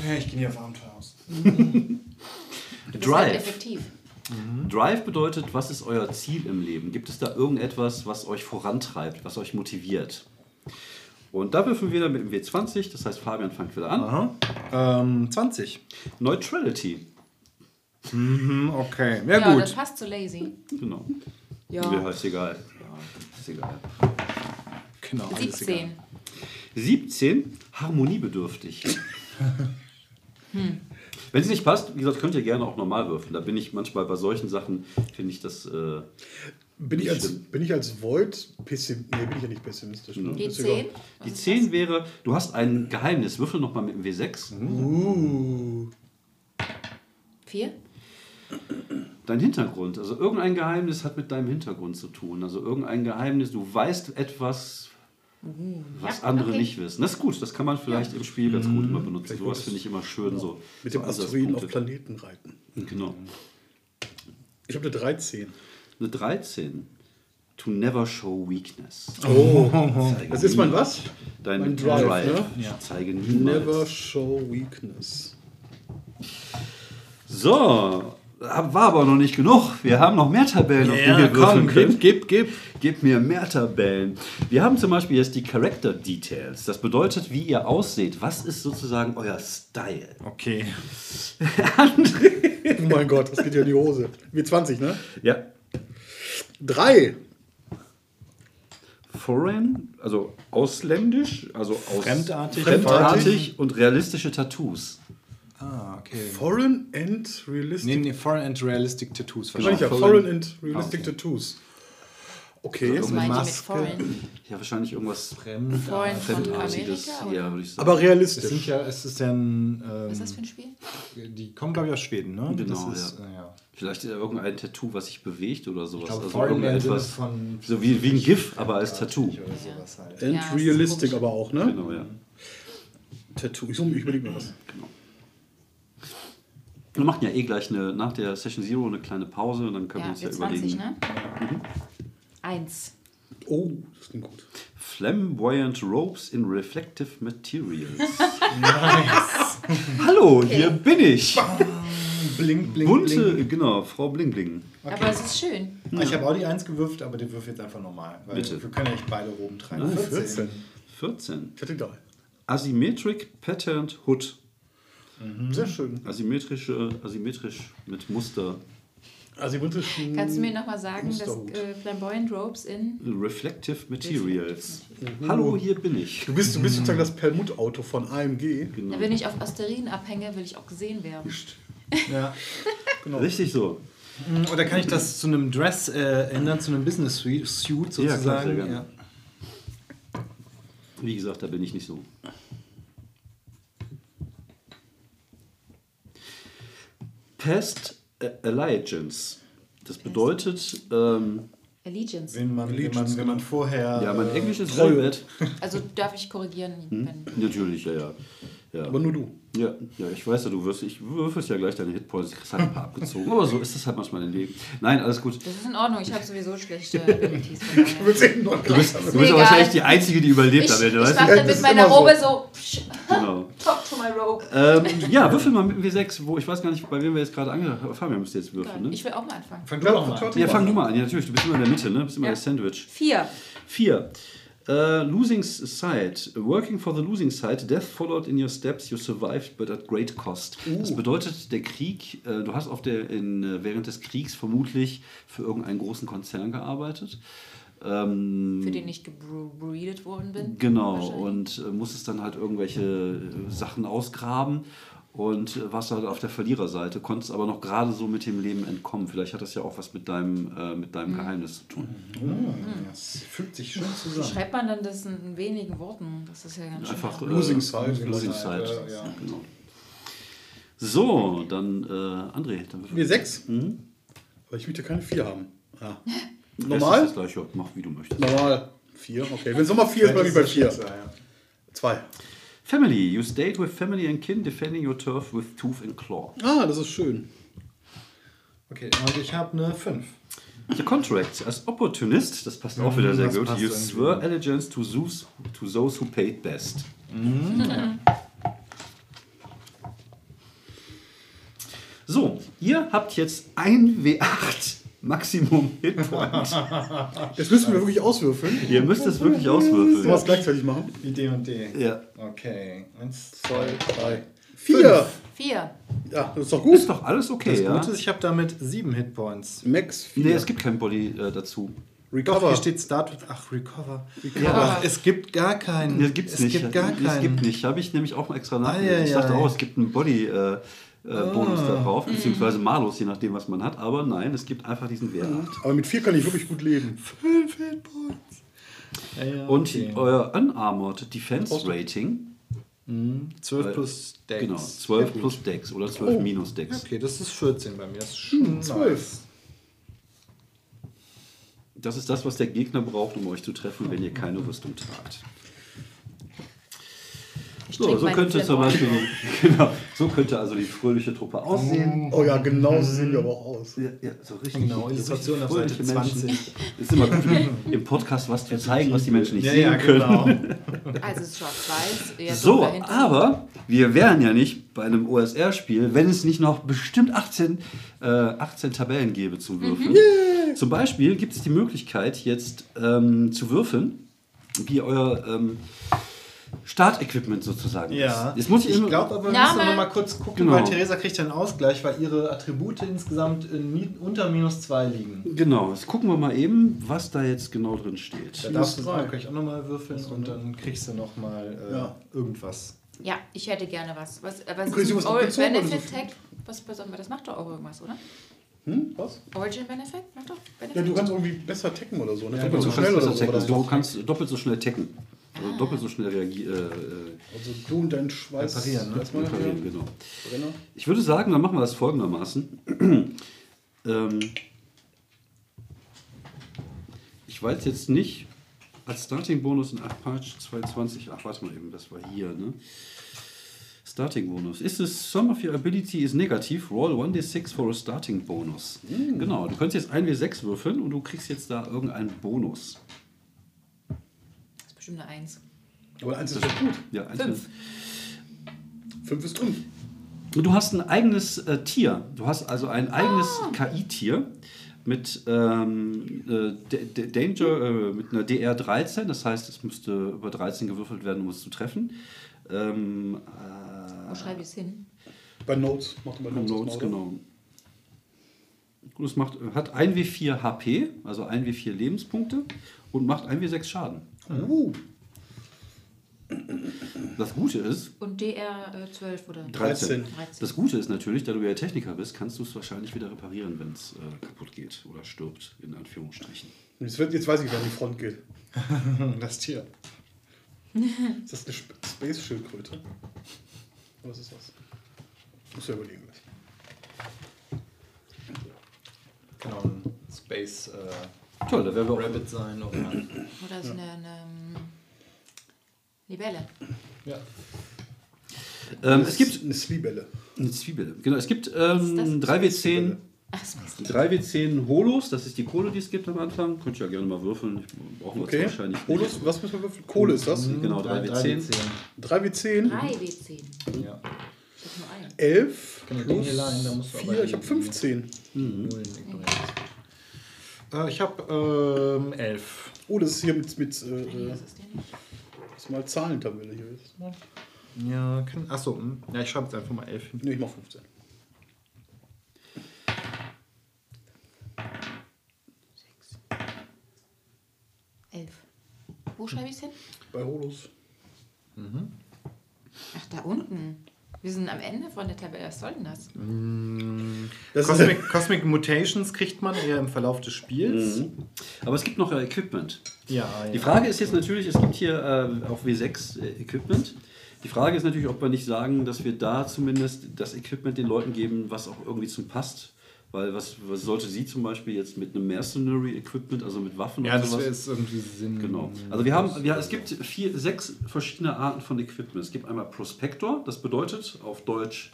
[SPEAKER 2] Ja, ich gehe nie auf Abenteuer aus.
[SPEAKER 3] Bist halt
[SPEAKER 1] Drive.
[SPEAKER 3] effektiv.
[SPEAKER 1] Drive bedeutet, was ist euer Ziel im Leben? Gibt es da irgendetwas, was euch vorantreibt, was euch motiviert? Und da würfen wir dann mit dem W20, das heißt Fabian fängt wieder an.
[SPEAKER 2] Aha. Ähm, 20.
[SPEAKER 1] Neutrality.
[SPEAKER 2] Mhm, okay. Ja,
[SPEAKER 3] Ja,
[SPEAKER 2] gut.
[SPEAKER 3] das passt zu lazy.
[SPEAKER 1] Genau.
[SPEAKER 3] Ja.
[SPEAKER 1] Mir ist egal. Ja, ist egal.
[SPEAKER 2] Genau, alles
[SPEAKER 3] 17.
[SPEAKER 2] egal.
[SPEAKER 1] 17, harmoniebedürftig. Wenn es nicht passt, wie gesagt, könnt ihr gerne auch normal würfeln. Da bin ich manchmal bei solchen Sachen, finde ich das. Äh,
[SPEAKER 4] Bin ich, als, bin ich als Void pessimistisch? Nee, bin ich ja nicht pessimistisch. Ne?
[SPEAKER 3] Die
[SPEAKER 4] Ist
[SPEAKER 3] 10.
[SPEAKER 4] egal.
[SPEAKER 1] die 10 wäre, du hast ein Geheimnis. Würfel nochmal mit dem W6.
[SPEAKER 4] Uh.
[SPEAKER 3] Vier?
[SPEAKER 1] Dein Hintergrund, also irgendein Geheimnis hat mit deinem Hintergrund zu tun. Also irgendein Geheimnis, du weißt etwas, was
[SPEAKER 3] Ja,
[SPEAKER 1] andere
[SPEAKER 3] okay.
[SPEAKER 1] nicht wissen. Das ist gut, das kann man vielleicht im Spiel ganz gut immer benutzen.
[SPEAKER 4] Vielleicht
[SPEAKER 1] Sowas finde ich immer schön so.
[SPEAKER 4] Mit
[SPEAKER 1] so
[SPEAKER 4] dem Asteroiden auf. Planeten reiten.
[SPEAKER 1] Genau.
[SPEAKER 4] Ich habe eine 13.
[SPEAKER 1] Eine 13. To never show weakness.
[SPEAKER 4] Oh,
[SPEAKER 1] Zeige
[SPEAKER 4] das ist mein was?
[SPEAKER 1] Dein
[SPEAKER 4] mein
[SPEAKER 1] Drive.
[SPEAKER 4] Drive, ne?
[SPEAKER 1] Ich
[SPEAKER 2] Ja.
[SPEAKER 1] zeige niemals.
[SPEAKER 4] Never show weakness.
[SPEAKER 1] So, war aber noch nicht genug. Wir haben noch mehr Tabellen, auf die wir würfeln können.
[SPEAKER 2] gib, gib.
[SPEAKER 1] Gib mir mehr Tabellen. Wir haben zum Beispiel jetzt die Character Details. Das bedeutet, wie ihr ausseht. Was ist sozusagen euer Style?
[SPEAKER 2] Okay.
[SPEAKER 4] Oh mein Gott, das geht ja in die Hose. Wie 20, ne?
[SPEAKER 1] Ja.
[SPEAKER 4] Drei.
[SPEAKER 1] Foreign, also ausländisch, also aus
[SPEAKER 2] Fremdartig.
[SPEAKER 1] fremdartig und realistische Tattoos.
[SPEAKER 2] Ah, okay.
[SPEAKER 4] Foreign and Realistic.
[SPEAKER 2] Nee, nee, Foreign and Realistic Tattoos.
[SPEAKER 4] Ich meine, ja,
[SPEAKER 1] Foreign-
[SPEAKER 4] and Realistic
[SPEAKER 2] Ah, okay.
[SPEAKER 4] Tattoos. Okay.
[SPEAKER 3] Was
[SPEAKER 2] mit Maske.
[SPEAKER 3] Foreign?
[SPEAKER 1] Ja, wahrscheinlich irgendwas Fremdartiges.
[SPEAKER 3] Amerika?
[SPEAKER 1] Ja, würde ich sagen.
[SPEAKER 4] Aber
[SPEAKER 2] Es sind
[SPEAKER 4] realistisch.
[SPEAKER 2] ja, es ist ja ein,
[SPEAKER 3] Was ist das
[SPEAKER 2] ähm,
[SPEAKER 3] für ein Spiel?
[SPEAKER 2] die kommen glaube ich aus Schweden, ne?
[SPEAKER 1] Genau,
[SPEAKER 2] das ist,
[SPEAKER 1] ja.
[SPEAKER 2] Äh, ja.
[SPEAKER 1] Vielleicht irgendein Tattoo, was sich bewegt oder sowas.
[SPEAKER 2] Ich glaube,
[SPEAKER 1] also irgendetwas.
[SPEAKER 2] von
[SPEAKER 1] So wie, wie ein GIF, aber als Tattoo.
[SPEAKER 2] halt.
[SPEAKER 4] And
[SPEAKER 3] Ja,
[SPEAKER 4] Realistic aber auch, ne?
[SPEAKER 1] Genau, ja.
[SPEAKER 4] Tattoo. Ich, ich überlege mir was.
[SPEAKER 1] Genau. Wir machen ja eh gleich eine, nach der Session Zero eine kleine Pause und dann können wir
[SPEAKER 3] Ja,
[SPEAKER 1] uns ja
[SPEAKER 3] wir 20,
[SPEAKER 1] überlegen.
[SPEAKER 3] ne? Eins.
[SPEAKER 4] Oh, das klingt gut.
[SPEAKER 1] Flamboyant Ropes in Reflective Materials. Hallo, hier bin ich.
[SPEAKER 2] Blink, blink,
[SPEAKER 1] Bunte,
[SPEAKER 2] blink.
[SPEAKER 1] genau, Frau Bling Bling.
[SPEAKER 3] Aber es ist schön.
[SPEAKER 2] Ich habe auch die 1 gewürft, aber die würfel jetzt einfach normal. Weil
[SPEAKER 1] Bitte.
[SPEAKER 2] Wir können ja nicht beide oben tragen.
[SPEAKER 1] Nein,
[SPEAKER 4] 14.
[SPEAKER 1] 14.
[SPEAKER 4] Ich hatte drei.
[SPEAKER 1] Asymmetric Patterned Hood.
[SPEAKER 4] Sehr schön.
[SPEAKER 1] Asymmetrische, asymmetrisch mit Muster.
[SPEAKER 4] Asymmetrischen.
[SPEAKER 3] Kannst du mir nochmal sagen, dass äh, Flamboyant Robes in.
[SPEAKER 1] Reflective Materials. Hallo, hier bin ich.
[SPEAKER 4] Du bist, du bist sozusagen das Perlmutt-Auto von AMG.
[SPEAKER 1] Genau.
[SPEAKER 3] Ja, wenn ich auf Asteroiden abhänge, will ich auch gesehen werden.
[SPEAKER 2] Ja.
[SPEAKER 4] Genau.
[SPEAKER 1] Richtig so.
[SPEAKER 2] Oder kann ich das zu einem Dress äh, ändern, zu einem Business Suit
[SPEAKER 1] Ja,
[SPEAKER 2] sozusagen?
[SPEAKER 1] klar, sehr gerne.
[SPEAKER 2] Ja.
[SPEAKER 1] Wie gesagt, da bin ich nicht so. Past Allegiance. Das bedeutet, ähm,
[SPEAKER 3] Allegiance.
[SPEAKER 2] Wenn, man, wenn, man, wenn man vorher.
[SPEAKER 1] ja, mein
[SPEAKER 2] äh,
[SPEAKER 1] Englisch ist. Velvet.
[SPEAKER 3] Also darf ich korrigieren, wenn.
[SPEAKER 1] Natürlich, ja, ja. ja.
[SPEAKER 4] Aber nur du.
[SPEAKER 1] Ja, ja, ich weiß ja, du wirst, ich würfelst ja gleich deine Hitpoints, du kriegst halt ein paar abgezogen. Aber so ist es halt manchmal im Leben. Nein, alles gut.
[SPEAKER 3] Das ist in Ordnung, ich habe sowieso schlechte Abilities.
[SPEAKER 4] Du bist eben noch
[SPEAKER 1] Du bist, du bist wahrscheinlich die Einzige, die überlebt
[SPEAKER 3] Ich,
[SPEAKER 1] am
[SPEAKER 3] ich
[SPEAKER 1] Ende, weißt
[SPEAKER 3] mache
[SPEAKER 1] du?
[SPEAKER 3] dann
[SPEAKER 4] Das
[SPEAKER 3] mit meiner
[SPEAKER 4] immer so.
[SPEAKER 3] Robe so. My robe.
[SPEAKER 1] Ähm, ja, würfel mal mit W6, wo ich weiß gar nicht, bei wem wir jetzt gerade angefangen haben. Fabian müsste jetzt würfeln, ne?
[SPEAKER 3] Ich will auch mal anfangen.
[SPEAKER 2] Fang du
[SPEAKER 4] Ja,
[SPEAKER 2] doch mal an.
[SPEAKER 1] Ja, fang du mal an. Ja, natürlich, du bist immer in der Mitte, ne? Du bist immer
[SPEAKER 3] Ja.
[SPEAKER 1] das Sandwich.
[SPEAKER 3] Vier.
[SPEAKER 1] Vier. Äh, losing side. Working for the losing side. Death followed in your steps. You survived, but at great cost. Das bedeutet, der Krieg, äh, du hast auf der, in, äh, während des Kriegs vermutlich für irgendeinen großen Konzern gearbeitet. Ähm,
[SPEAKER 3] Für den ich gebreedet worden bin.
[SPEAKER 1] Genau, und äh, musstest dann halt irgendwelche äh, Sachen ausgraben und äh, warst halt auf der Verliererseite, konntest aber noch gerade so mit dem Leben entkommen. Vielleicht hat das ja auch was mit deinem, äh, mit
[SPEAKER 3] Mhm.
[SPEAKER 1] deinem Geheimnis zu tun.
[SPEAKER 2] Das fügt sich schön
[SPEAKER 3] Wie
[SPEAKER 2] zusammen.
[SPEAKER 3] schreibt man dann das in wenigen Worten? Das ist ja ganz schön.
[SPEAKER 1] Einfach äh,
[SPEAKER 4] Losing Side.
[SPEAKER 1] Losing
[SPEAKER 2] Side,
[SPEAKER 1] Side.
[SPEAKER 2] ja, ja.
[SPEAKER 1] Genau. So, dann äh, André. Dann
[SPEAKER 4] Wir sechs.
[SPEAKER 1] Mhm.
[SPEAKER 4] Aber ich möchte keine vier haben. Ja.
[SPEAKER 1] Das
[SPEAKER 4] Normal?
[SPEAKER 1] ist gleich, ja, mach wie du möchtest.
[SPEAKER 4] Normal. Vier. Okay. Wenn es nochmal vier ist, bleibe ich bei vier.
[SPEAKER 2] Ja.
[SPEAKER 4] Zwei.
[SPEAKER 1] Family. You stayed with family and kin, defending your turf with tooth and claw.
[SPEAKER 4] Ah, das ist schön.
[SPEAKER 2] Okay, und ich habe eine 5.
[SPEAKER 1] Your contract as opportunist, das passt auch wieder sehr
[SPEAKER 2] das
[SPEAKER 1] gut. You swear allegiance to those, to those who paid best. So, ihr habt jetzt ein W8 Maximum Hitpoint.
[SPEAKER 4] Jetzt müssen wir wirklich auswürfeln.
[SPEAKER 1] ihr müsst es wirklich
[SPEAKER 4] Sollen wir
[SPEAKER 1] auswürfeln.
[SPEAKER 4] es gleichzeitig machen?
[SPEAKER 2] Die D und D.
[SPEAKER 1] Ja.
[SPEAKER 2] Okay. Eins,
[SPEAKER 4] Zwei, drei, vier.
[SPEAKER 3] Vier.
[SPEAKER 4] Ja, das ist doch gut.
[SPEAKER 1] Ist doch alles okay,
[SPEAKER 2] Das
[SPEAKER 1] ja?
[SPEAKER 2] Gute ist, ich habe damit 7 Hitpoints.
[SPEAKER 4] Max vier.
[SPEAKER 1] Nee, es gibt kein Body äh, dazu.
[SPEAKER 2] Doch,
[SPEAKER 4] Recover.
[SPEAKER 2] hier steht Start with. Ach, Recover.
[SPEAKER 3] Ja.
[SPEAKER 2] Ach, es gibt gar keinen.
[SPEAKER 1] Nee, gibt's
[SPEAKER 2] es
[SPEAKER 1] nicht.
[SPEAKER 2] gibt gar keinen.
[SPEAKER 1] Es gibt nicht. Habe ich nämlich auch mal extra nachgedacht. Ich dachte auch, es gibt einen Body äh, äh, Bonus
[SPEAKER 2] Ah.
[SPEAKER 1] da drauf, beziehungsweise Malus, je nachdem, was man hat. Aber nein, es gibt einfach diesen W8.
[SPEAKER 4] Aber mit vier kann ich wirklich gut leben.
[SPEAKER 2] Fünf Hitpoints. Ja, ja,
[SPEAKER 1] Und
[SPEAKER 2] okay.
[SPEAKER 1] euer Unarmored Defense Rating
[SPEAKER 2] 12
[SPEAKER 1] Weil-
[SPEAKER 2] plus Dex.
[SPEAKER 1] Genau, 12 plus Dex oder 12
[SPEAKER 4] Oh.
[SPEAKER 1] minus Dex.
[SPEAKER 2] Okay, das ist 14 bei mir. Das ist schon
[SPEAKER 4] Zwölf.
[SPEAKER 1] Das ist das, was der Gegner braucht, um euch zu treffen, wenn ihr keine Rüstung tragt.
[SPEAKER 3] Ich
[SPEAKER 1] So, so könnte zum. Beispiel, genau, so könnte also die fröhliche Truppe aussehen.
[SPEAKER 4] Oh ja, genau so sehen die aber auch aus.
[SPEAKER 1] Ja, ja, so richtig.
[SPEAKER 2] Genau, Illustration auf Seite
[SPEAKER 1] fröhliche Menschen.
[SPEAKER 2] 20.
[SPEAKER 1] Ist immer gut, im Podcast was zu zeigen, was die Menschen nicht
[SPEAKER 2] Ja,
[SPEAKER 1] sehen
[SPEAKER 2] ja,
[SPEAKER 1] können.
[SPEAKER 2] genau.
[SPEAKER 3] Also es ist schwarz-weiß.
[SPEAKER 1] So, aber wir wären ja nicht bei einem OSR-Spiel, wenn es nicht noch bestimmt 18, äh, 18 Tabellen gäbe zum Würfeln. Zum Beispiel gibt es die Möglichkeit, jetzt ähm, zu würfeln, wie euer ähm, Startequipment sozusagen
[SPEAKER 2] Ja,
[SPEAKER 1] ist. Jetzt muss ich,
[SPEAKER 2] ich glaube aber, wir
[SPEAKER 3] Name.
[SPEAKER 2] müssen noch mal kurz gucken,
[SPEAKER 1] Genau.
[SPEAKER 2] weil Theresa kriegt ja einen Ausgleich, weil ihre Attribute insgesamt in, unter minus 2 liegen.
[SPEAKER 1] Genau, jetzt gucken wir mal eben, was da jetzt genau drin steht.
[SPEAKER 2] Da darfst du gleich auch nochmal würfeln und dann kriegst du nochmal äh,
[SPEAKER 4] Ja.
[SPEAKER 2] irgendwas.
[SPEAKER 3] Ja, ich hätte gerne was. was aber es
[SPEAKER 4] kriegst
[SPEAKER 3] ist
[SPEAKER 4] was so
[SPEAKER 3] Benefit? Tag. Was, was, aber das macht doch auch irgendwas, oder?
[SPEAKER 4] Hm? Was?
[SPEAKER 3] Origin Benefit? Macht doch Benefit?
[SPEAKER 4] Ja, du kannst irgendwie besser tacken oder so. Ne?
[SPEAKER 2] Ja,
[SPEAKER 4] Doppelt so schnell oder so.
[SPEAKER 1] du kannst doppelt so schnell tacken. Also doppelt so schnell reagieren. Äh, äh,
[SPEAKER 4] Also du und dein Schweiß.
[SPEAKER 2] Reparieren, ne?
[SPEAKER 1] Reparieren, genau.
[SPEAKER 4] Brenner.
[SPEAKER 1] Ich würde sagen, dann machen wir das folgendermaßen. ähm, ich weiß jetzt nicht, als Starting-Bonus in Apache 220, ach, warte mal eben, das war hier, ne? Starting-Bonus. Ist es, some of your ability is negative, roll 1d6 for a Starting-Bonus. Genau, du könntest jetzt 1w6 würfeln und du kriegst jetzt da irgendeinen Bonus.
[SPEAKER 3] Ist bestimmt eine Eins.
[SPEAKER 4] Aber eins ist doch gut.
[SPEAKER 1] Ja, eins
[SPEAKER 3] Fünf.
[SPEAKER 4] Fünf ist fünf.
[SPEAKER 1] Du hast ein eigenes äh, Tier. Du hast also ein eigenes KI-Tier mit ähm, äh, Danger, äh, mit einer DR13. Das heißt, es müsste über 13 gewürfelt werden, um es zu treffen. Ähm,
[SPEAKER 3] Wo schreibe ich es hin?
[SPEAKER 4] Bei Notes. Macht bei
[SPEAKER 1] äh,
[SPEAKER 4] Notes,
[SPEAKER 1] Notes,
[SPEAKER 4] oder?
[SPEAKER 1] genau. Gut, es macht, hat 1W4 HP, also 1W4 Lebenspunkte und macht 1W6 Schaden.
[SPEAKER 4] Uh,
[SPEAKER 1] Das Gute ist,
[SPEAKER 3] Und DR äh, 12 oder
[SPEAKER 1] 13.
[SPEAKER 4] 13.
[SPEAKER 1] Das Gute ist natürlich, da du ja Techniker bist, kannst du es wahrscheinlich wieder reparieren, wenn es äh, kaputt geht oder stirbt, in Anführungsstrichen.
[SPEAKER 4] jetzt, wird, jetzt weiß ich, wer an die Front geht.
[SPEAKER 2] Das Tier.
[SPEAKER 4] Ist das eine Sp- Space-Schildkröte? Oder was ist das? Muss ja überlegen gleich.
[SPEAKER 2] Genau, ein Space äh,
[SPEAKER 1] Toll, da wären wir auch
[SPEAKER 2] Rabbit sein oder.
[SPEAKER 3] Oder ist eine, eine ähm, Libelle.
[SPEAKER 2] ja.
[SPEAKER 1] Ähm, es gibt
[SPEAKER 4] eine Zwiebelle.
[SPEAKER 1] eine Zwiebel. Genau, es gibt ähm,
[SPEAKER 3] Was ist
[SPEAKER 1] 3W10,
[SPEAKER 3] Ach, Space
[SPEAKER 1] 3W10 Holos, das ist die Kohle, die es gibt am Anfang. Könnt ihr ja gerne mal würfeln. Ich brauche
[SPEAKER 4] Okay.
[SPEAKER 1] wahrscheinlich. nicht.
[SPEAKER 4] Holus, was müssen wir würfeln? Kohle ist das?
[SPEAKER 1] Genau, 3W10.
[SPEAKER 4] 3 wie 10,
[SPEAKER 3] 3 W10.
[SPEAKER 2] Ja.
[SPEAKER 3] Ich hab nur einen.
[SPEAKER 4] 11
[SPEAKER 2] Kann ich
[SPEAKER 4] plus
[SPEAKER 2] den hier leihen, da musst du aber
[SPEAKER 4] 4, ich habe 15.
[SPEAKER 2] Nullen ignorieren. Äh, ich habe ähm, 11.
[SPEAKER 4] Oh, das ist hier mit, mit
[SPEAKER 3] Nee,
[SPEAKER 4] äh,
[SPEAKER 3] das ist nicht.
[SPEAKER 4] das ist mal Zahlentabelle hier. Ist mal.
[SPEAKER 2] Ja, kann, achso, hm. ja, ich schreibe jetzt einfach mal 11 hin.
[SPEAKER 4] Nee, ich mach 15.
[SPEAKER 3] Sechs. Elf. Wo schreibe ich es hin?
[SPEAKER 4] Bei Holus.
[SPEAKER 3] Ach, da unten. Wir sind am Ende von der Tabelle. Was soll denn das?
[SPEAKER 4] Das
[SPEAKER 2] Cosmic, Cosmic Mutations kriegt man eher im Verlauf des Spiels.
[SPEAKER 1] Aber es gibt noch äh, Equipment.
[SPEAKER 2] Ja,
[SPEAKER 1] Die
[SPEAKER 2] ja.
[SPEAKER 1] Frage ist jetzt natürlich, es gibt hier äh, auch W6 äh, Equipment. Die Frage ist natürlich, ob wir nicht sagen, dass wir da zumindest das Equipment den Leuten geben, was auch irgendwie zum passt. Weil was, was sollte sie zum Beispiel jetzt mit einem Mercenary Equipment, also mit Waffen
[SPEAKER 2] ja,
[SPEAKER 1] und
[SPEAKER 2] das
[SPEAKER 1] sowas?
[SPEAKER 2] ist irgendwie Sinn.
[SPEAKER 1] Genau. Also wir haben, wir, es gibt vier, sechs verschiedene Arten von Equipment. Es gibt einmal Prospector, das bedeutet auf Deutsch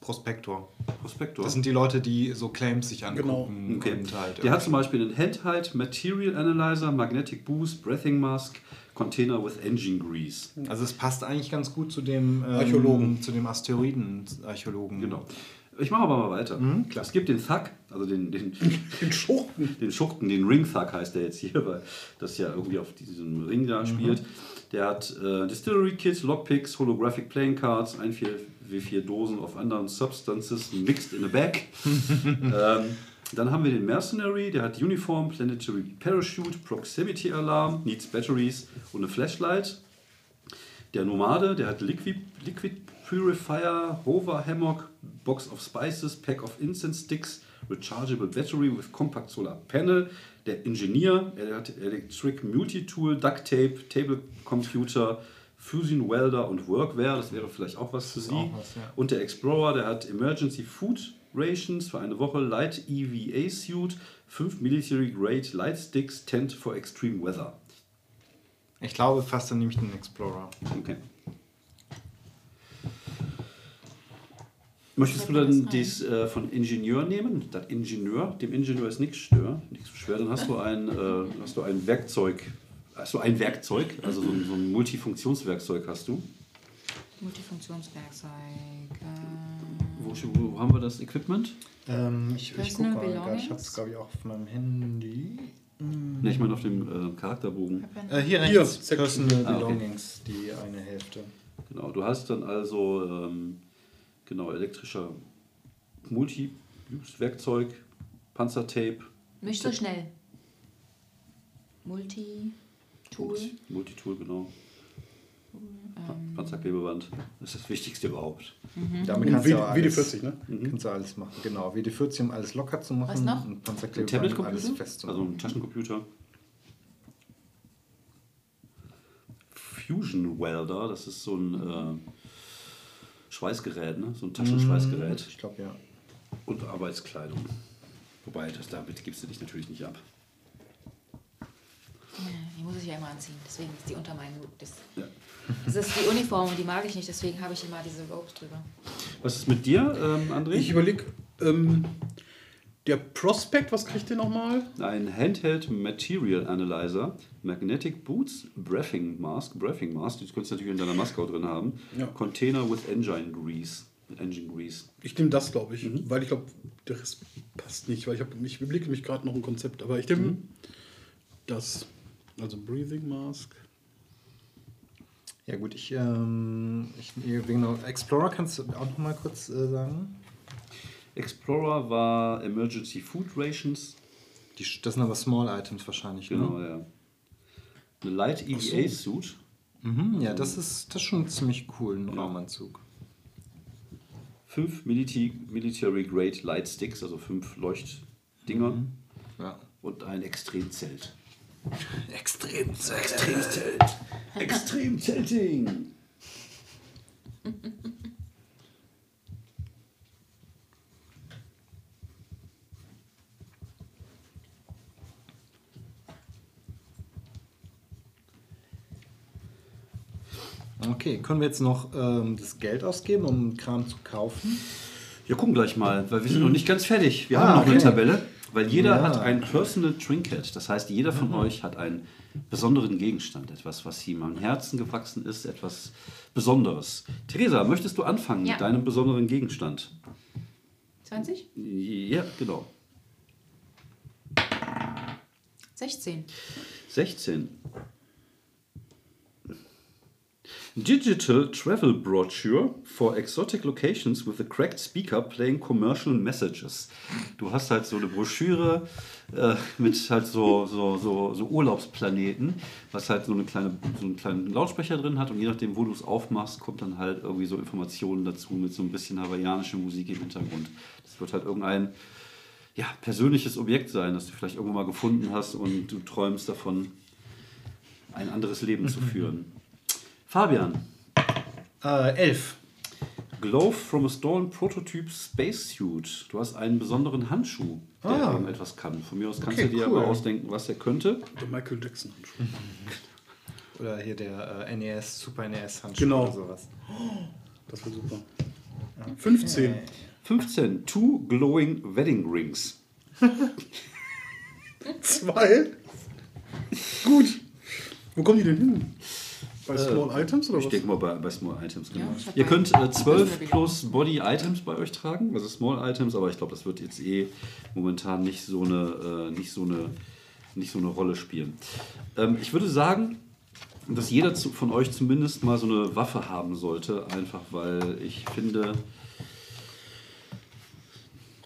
[SPEAKER 2] Prospektor.
[SPEAKER 1] Prospector.
[SPEAKER 2] Das sind die Leute, die so Claims sich angucken.
[SPEAKER 1] Okay.
[SPEAKER 2] Und halt
[SPEAKER 1] Der hat zum Beispiel einen Handheld, Material Analyzer, Magnetic Boost, Breathing Mask, Container with Engine Grease.
[SPEAKER 2] Also es passt eigentlich ganz gut zu dem ähm,
[SPEAKER 4] Archäologen.
[SPEAKER 2] zu dem Asteroiden-Archäologen.
[SPEAKER 1] Genau. Ich mache aber mal weiter.
[SPEAKER 2] Mhm, klar.
[SPEAKER 1] Es gibt den Thug, also den, den,
[SPEAKER 4] Den Schurken.
[SPEAKER 1] den Schurken, den Ring Thug heißt der jetzt hier, weil das ja irgendwie auf diesem Ring
[SPEAKER 2] Mhm.
[SPEAKER 1] da spielt. Der hat äh, Distillery Kit, Lockpicks, Holographic Playing Cards, ein 4W4 Dosen of anderen Substances mixed in a bag. ähm, dann haben wir den Mercenary, der hat Uniform, Planetary Parachute, Proximity Alarm, Needs Batteries und eine Flashlight. Der Nomade, der hat Liquid, Liquid Purifier, Hover Hammock, Box of Spices, Pack of Incense Sticks, Rechargeable Battery with Compact Solar Panel. Der Ingenieur, er hat Electric Multitool, Duct Tape, Table Computer, Fusion Welder und Workwear, das wäre vielleicht auch was für Sie.
[SPEAKER 2] was, ja.
[SPEAKER 1] Und der Explorer, der hat Emergency Food Rations für eine Woche, Light EVA Suit, 5 Military Grade Light Sticks, Tent for Extreme Weather.
[SPEAKER 2] Ich glaube fast, dann nehme ich den Explorer.
[SPEAKER 1] Okay. Möchtest du dann
[SPEAKER 3] das
[SPEAKER 1] dies äh, von Ingenieur nehmen? Das Ingenieur, dem Ingenieur ist nichts stör, nichts so schwer. Dann hast du ein, äh, hast du ein Werkzeug, hast du ein Werkzeug, also so ein, so ein Multifunktionswerkzeug hast du.
[SPEAKER 3] Multifunktionswerkzeug. Äh,
[SPEAKER 1] Wo, wo haben wir das Equipment?
[SPEAKER 2] Ähm, ich ich gucke mal, ich habe es glaube ich auch auf meinem Handy.
[SPEAKER 1] Ne, ich meine auf dem äh, Charakterbogen.
[SPEAKER 2] Äh, hier
[SPEAKER 4] Hier,
[SPEAKER 2] rechts,
[SPEAKER 4] Section.
[SPEAKER 2] Personal
[SPEAKER 1] Ah, okay.
[SPEAKER 2] Belongings, die eine Hälfte.
[SPEAKER 1] Genau, du hast dann also ähm, genau elektrischer Multi-Werkzeug, Panzertape,
[SPEAKER 3] nicht so schnell. Multi-Tool.
[SPEAKER 1] Multitool, genau.
[SPEAKER 3] Ähm,
[SPEAKER 1] Panzerklebeband. Das ist das Wichtigste überhaupt.
[SPEAKER 2] Damit
[SPEAKER 4] Und
[SPEAKER 2] kannst du ja
[SPEAKER 4] WD
[SPEAKER 2] alles,
[SPEAKER 4] 40, ne?
[SPEAKER 2] kannst du alles machen. Genau, WD-40, um alles locker zu machen.
[SPEAKER 3] Was noch?
[SPEAKER 2] Und
[SPEAKER 1] Ein
[SPEAKER 2] Panzerkleber, um alles
[SPEAKER 1] Tablet-Computer?
[SPEAKER 2] fest zu
[SPEAKER 1] Also ein Taschencomputer. Fusion Welder, das ist so ein äh, Schweißgerät, ne? so ein Taschenschweißgerät.
[SPEAKER 2] Ich glaube, ja.
[SPEAKER 1] Und Arbeitskleidung. Wobei, das, damit gibst du dich natürlich nicht ab.
[SPEAKER 3] die muss ich ja immer anziehen. Deswegen ist die unter meinen. Das,
[SPEAKER 1] Ja.
[SPEAKER 3] das ist die Uniform und die mag ich nicht. Deswegen habe ich immer diese Robes drüber.
[SPEAKER 1] Was ist mit dir, ähm, André?
[SPEAKER 4] Ich überlege, ähm, der Prospect, was kriegt der nochmal?
[SPEAKER 1] Ein Handheld Material Analyzer, Magnetic Boots, Breathing Mask, Breathing Mask, die könntest du natürlich in deiner Maske auch drin haben.
[SPEAKER 4] Ja.
[SPEAKER 1] Container with Engine Grease. Mit Engine Grease.
[SPEAKER 4] Ich nehme das, glaube ich, weil ich glaube, der Rest passt nicht, weil ich, hab, ich überlege mich gerade noch ein Konzept, aber ich nehme das. Also Breathing Mask.
[SPEAKER 2] Ja gut, ich, ähm, ich genau, Explorer kannst du auch noch mal kurz äh, sagen?
[SPEAKER 1] Explorer war Emergency Food Rations.
[SPEAKER 2] Die, das sind aber Small Items wahrscheinlich,
[SPEAKER 1] Genau,
[SPEAKER 2] ne?
[SPEAKER 1] ja. Eine Light EVA Suit.
[SPEAKER 2] Mhm, ja, das ist, das ist schon ziemlich cool, ein Raumanzug.
[SPEAKER 1] Fünf Militi Military Grade Light Sticks, also fünf Leuchtdinger.
[SPEAKER 2] Ja.
[SPEAKER 1] Und ein Extremzelt.
[SPEAKER 2] Extrem.
[SPEAKER 1] Extremzelt. Extremzelting.
[SPEAKER 2] Okay, können wir jetzt noch ähm, das Geld ausgeben, um Kram zu kaufen?
[SPEAKER 1] Wir gucken gleich mal, weil wir sind noch nicht ganz fertig. Wir
[SPEAKER 2] Ah,
[SPEAKER 1] haben noch eine
[SPEAKER 2] okay.
[SPEAKER 1] Tabelle, weil jeder
[SPEAKER 2] Ja.
[SPEAKER 1] hat ein Personal Trinket. Das heißt, jeder von euch hat einen besonderen Gegenstand, etwas, was ihm am Herzen gewachsen ist, etwas Besonderes. Theresa, möchtest du anfangen
[SPEAKER 3] Ja.
[SPEAKER 1] mit deinem besonderen Gegenstand?
[SPEAKER 3] 20?
[SPEAKER 1] Ja, genau.
[SPEAKER 3] 16.
[SPEAKER 1] 16. Digital Travel Brochure for Exotic Locations with a cracked speaker playing commercial messages. Du hast halt so eine Broschüre äh, mit halt so, so, so, so Urlaubsplaneten, was halt so, eine kleine, so einen kleinen Lautsprecher drin hat und je nachdem, wo du es aufmachst, kommt dann halt irgendwie so Informationen dazu mit so ein bisschen hawaiianischer Musik im Hintergrund. Das wird halt irgendein ja, persönliches Objekt sein, das du vielleicht irgendwann mal gefunden hast und du träumst davon, ein anderes Leben zu führen. Fabian,
[SPEAKER 2] Äh, elf.
[SPEAKER 1] Glove from a stolen prototype spacesuit. Du hast einen besonderen Handschuh, der
[SPEAKER 2] Ah.
[SPEAKER 1] irgendetwas kann. Von mir aus kannst
[SPEAKER 2] Okay,
[SPEAKER 1] du dir
[SPEAKER 2] cool.
[SPEAKER 1] aber ausdenken, was er könnte.
[SPEAKER 4] Der Michael Jackson.
[SPEAKER 2] Oder hier der äh, NES, Super NES Handschuh
[SPEAKER 4] Genau.
[SPEAKER 2] oder sowas.
[SPEAKER 4] Das wäre super. 15.
[SPEAKER 1] 15. Two glowing wedding rings.
[SPEAKER 4] Zwei. Gut. Wo kommen die denn hin? Bei Small Items oder
[SPEAKER 1] Ich
[SPEAKER 4] was?
[SPEAKER 1] denke mal bei, bei Small Items, genau.
[SPEAKER 3] Ja, ich
[SPEAKER 1] Ihr könnt äh, 12
[SPEAKER 3] Personal
[SPEAKER 1] plus Body Items bei euch tragen, also Small Items, aber ich glaube, das wird jetzt eh momentan nicht so eine, äh, nicht so eine, nicht so eine Rolle spielen. Ähm, ich würde sagen, dass jeder zu, von euch zumindest mal so eine Waffe haben sollte, einfach weil ich finde,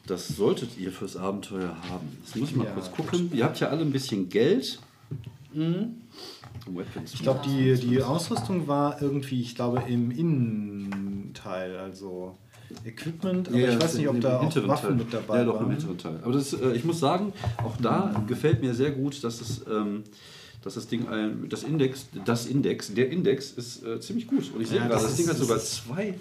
[SPEAKER 1] das solltet ihr fürs Abenteuer haben. Das muss ich mal
[SPEAKER 2] Ja,
[SPEAKER 1] kurz gucken. Ihr habt ja alle ein bisschen Geld. Weapons.
[SPEAKER 2] Ich glaube, die, die Ausrüstung war irgendwie, ich glaube, im Innenteil, also Equipment, aber
[SPEAKER 1] Ja,
[SPEAKER 2] ich weiß nicht,
[SPEAKER 1] im
[SPEAKER 2] ob da auch Waffen
[SPEAKER 1] Teil.
[SPEAKER 2] mit dabei
[SPEAKER 1] Ja, doch, im
[SPEAKER 2] waren.
[SPEAKER 1] hinteren Teil. Aber das, äh, ich muss sagen, auch da gefällt mir sehr gut, dass es, ähm, dass das Ding ein, das Index, das Index, der Index ist äh, ziemlich gut. Und ich sehe
[SPEAKER 2] Ja,
[SPEAKER 1] gerade,
[SPEAKER 2] das
[SPEAKER 1] das Ding hat sogar zwei,